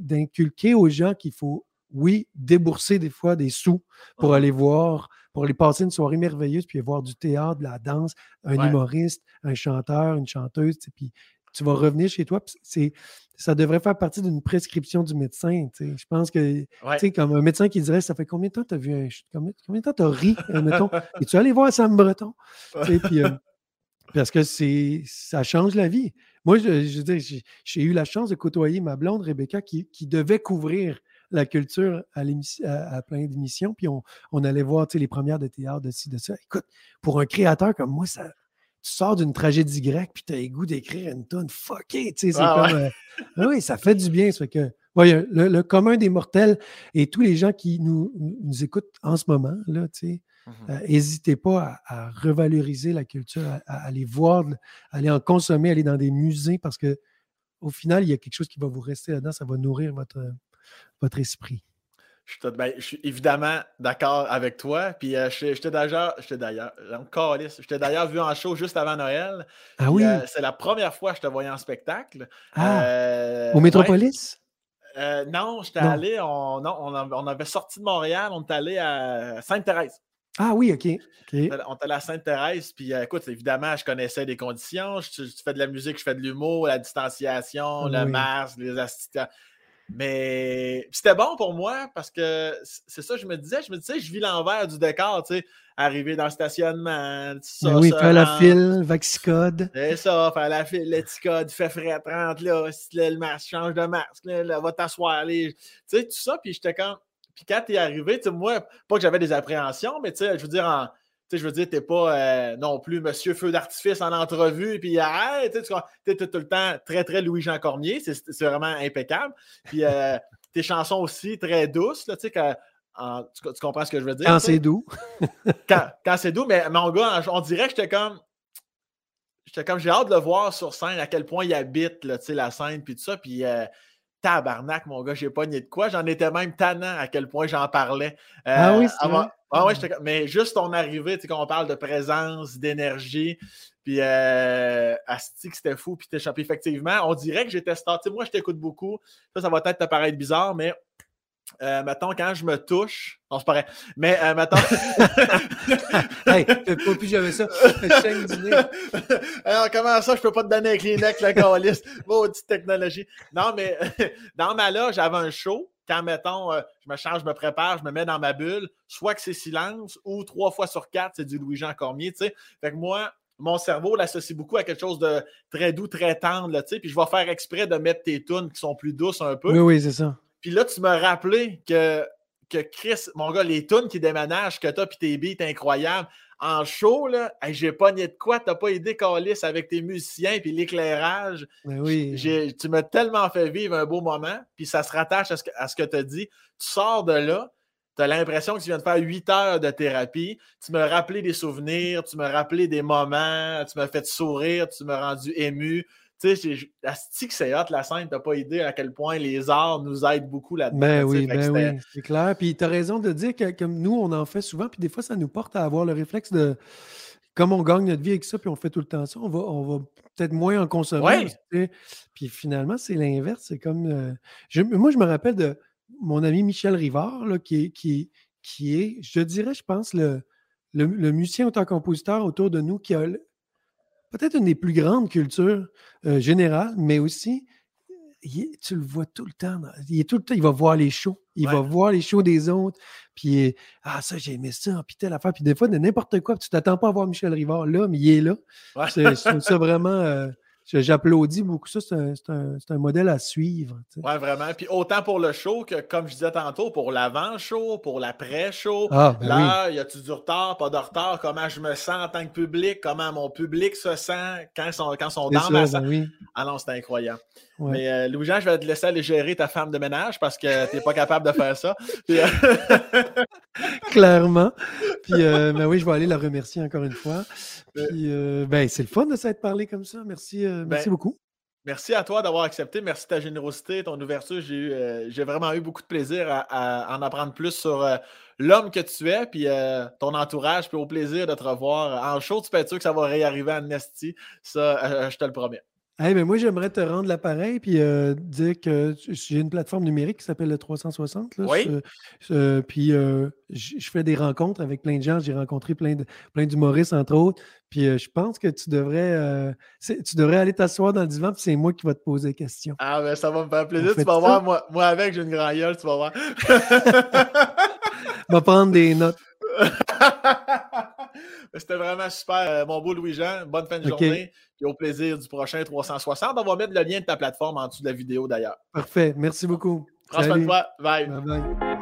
d'inculquer aux gens qu'il faut, oui, débourser des fois des sous pour aller voir, pour aller passer une soirée merveilleuse, puis voir du théâtre, de la danse, un humoriste, un chanteur, une chanteuse, puis tu vas revenir chez toi. C'est, ça devrait faire partie d'une prescription du médecin. Je pense que, sais, comme un médecin qui dirait Ça fait combien de temps tu as vu un. Combien, combien de temps tu as ri, euh, mettons? Et tu allé voir Sam Breton? Puis, euh, Parce que c'est, ça change la vie. Moi, je, je j'ai, eu la chance de côtoyer ma blonde, Rebecca, qui, qui devait couvrir la culture à, à, plein d'émissions. Puis on, on allait voir les premières de théâtre, de ci, de ça. Écoute, pour un créateur comme moi, ça, tu sors d'une tragédie grecque, puis tu as le goût d'écrire une tonne fucké. Tu sais, c'est comme. Euh, ah oui, ça fait du bien. Ça fait que, le, commun des mortels et tous les gens qui nous, nous écoutent en ce moment, là, tu n'hésitez mmh euh, pas à, revaloriser la culture, à, aller voir, à aller en consommer, aller dans des musées, parce que au final, il y a quelque chose qui va vous rester là-dedans, ça va nourrir votre, votre esprit? Ben, je suis, évidemment d'accord avec toi. Puis euh, j'étais d'ailleurs, j'étais d'ailleurs, j'étais d'ailleurs vu en show juste avant Noël. Ah oui? Euh, c'est la première fois que je te voyais en spectacle. Ah. Euh, au Métropolis? non, j'étais allé, on, non, on, avait sorti de Montréal, on est allé à Sainte-Thérèse. Ah oui, OK. On est allé à Sainte-Thérèse, puis écoute, évidemment, je connaissais des conditions. Je, fais de la musique, je fais de l'humour, la distanciation, le masque, les assistants. Mais c'était bon pour moi parce que c'est ça, je me disais, je me disais, je vis l'envers du décor, tu sais, arriver dans le stationnement, ça, oui, faire la file, Vaxicode. C'est ça, faire la file, l'éticode, fait frais 30, là, si le masque, change de masque, là, va t'asseoir, tu sais, tout ça, puis j'étais quand, puis quand t'es arrivé, tu sais, moi, pas que j'avais des appréhensions, mais tu sais, je veux dire, en, sais, je veux dire, t'es pas euh, non plus monsieur feu d'artifice en entrevue, puis arrête, tu es tout le temps très, très Louis-Jean Cormier, c'est vraiment impeccable. Puis euh, tes chansons aussi très douces, tu sais, tu, comprends ce que je veux dire? Quand c'est doux. quand, quand c'est doux, mais mon gars, on dirait que j'étais comme. J'étais comme, j'ai hâte de le voir sur scène, à quel point il habite là, la scène, puis tout ça. Puis euh, tabarnak, mon gars, j'ai pas ni de quoi. J'en étais même tannant à quel point j'en parlais. ah oui, vrai? Ah ouais, mais juste ton arrivée, tu sais, quand on parle de présence, d'énergie, puis euh, Asti, c'était fou, puis t'es champion. Effectivement, on dirait que j'étais star. moi, je t'écoute beaucoup. Ça, ça va peut-être te paraître bizarre, mais euh, mettons, quand je me touche, non, c'est pareil, mais euh, mettons. hey, pas plus jamais ça. Alors, comment ça, je peux pas te donner un Kleenex, la calice? Maudite technologie. Non, mais dans ma loge, j'avais un show quand, mettons, euh, je me change, je me prépare, je me mets dans ma bulle, soit que c'est silence ou trois fois sur quatre, c'est du Louis-Jean Cormier, tu sais. Fait que moi, mon cerveau l'associe beaucoup à quelque chose de très doux, très tendre, tu sais. Puis je vais faire exprès de mettre tes tunes qui sont plus douces un peu. Oui, oui, c'est ça. Puis là, tu m'as rappelé que, que Chris, mon gars, les tunes qui déménagent que t'as, puis tes beats incroyables, en show, là, j'ai pas ni de quoi, t'as pas aidé Calis avec tes musiciens puis l'éclairage. Ben oui. Tu m'as tellement fait vivre un beau moment, puis ça se rattache à ce que, à ce que tu as dit. Tu sors de là, tu as l'impression que tu viens de faire huit heures de thérapie. Tu m'as rappelé des souvenirs, tu m'as rappelé des moments, tu m'as fait sourire, tu m'as rendu ému. Tu sais, la que c'est hot, la scène, t'as pas idée à quel point les arts nous aident beaucoup là-dedans. Ben oui, ben oui, c'est clair. Puis tu as raison de dire que comme nous, on en fait souvent, puis des fois, ça nous porte à avoir le réflexe de comme on gagne notre vie avec ça, puis on fait tout le temps ça, on va, on va peut-être moins en consommer. Puis finalement, c'est l'inverse. C'est comme. Euh, moi, je me rappelle de mon ami Michel Rivard, là, qui, est, qui, qui est, je dirais, je pense, le, le, le musicien auteur-compositeur autour de nous qui a peut-être une des plus grandes cultures euh, générales, mais aussi, tu le vois tout le temps. Il est tout le temps, il va voir les shows. Il va voir les shows des autres. Puis, ah, ça, j'ai aimé ça. Puis, telle affaire. Puis, des fois, de n'importe quoi. tu t'attends pas à voir Michel Rivard là, mais il est là. C'est ça vraiment. Euh, J'applaudis beaucoup ça. C'est un, modèle à suivre. Oui, vraiment. Puis autant pour le show que, comme je disais tantôt, pour l'avant-show, pour l'après-show. Ah, ben là, y a-tu du retard, pas de retard? Comment je me sens en tant que public? Comment mon public se sent quand ils sont, quand sont dans ma salle? Ben ah non, c'est incroyable. Mais euh, Louis-Jean, je vais te laisser aller gérer ta femme de ménage parce que tu n'es pas capable de faire ça. Euh, Clairement. Puis, euh, ben oui, je vais aller la remercier encore une fois. Puis, ben, c'est le fun de s'être parlé comme ça. Merci, merci ben, beaucoup. Merci à toi d'avoir accepté. Merci de ta générosité, ton ouverture. J'ai vraiment eu beaucoup de plaisir à, en apprendre plus sur l'homme que tu es, puis euh, ton entourage, puis au plaisir de te revoir en show. Tu peux être sûr que ça va réarriver à Nesty. Ça, je te le promets. Hey, mais moi, j'aimerais te rendre l'appareil puis euh, dire que j'ai une plateforme numérique qui s'appelle le 360. Là, oui. puis euh, je fais des rencontres avec plein de gens. J'ai rencontré plein, de, plein d'humoristes, entre autres. Puis euh, je pense que tu devrais, tu devrais aller t'asseoir dans le divan, puis c'est moi qui vais te poser des questions. Ah, ben ça va me faire plaisir. Tu vas voir, moi, moi avec, j'ai une grande gueule, tu vas voir. va prendre des notes. C'était vraiment super, mon beau Louis-Jean. Bonne fin de journée. Et au plaisir du prochain 360. On va mettre le lien de ta plateforme en dessous de la vidéo d'ailleurs. Parfait. Merci beaucoup. Prends soin de toi. Bye. bye, bye.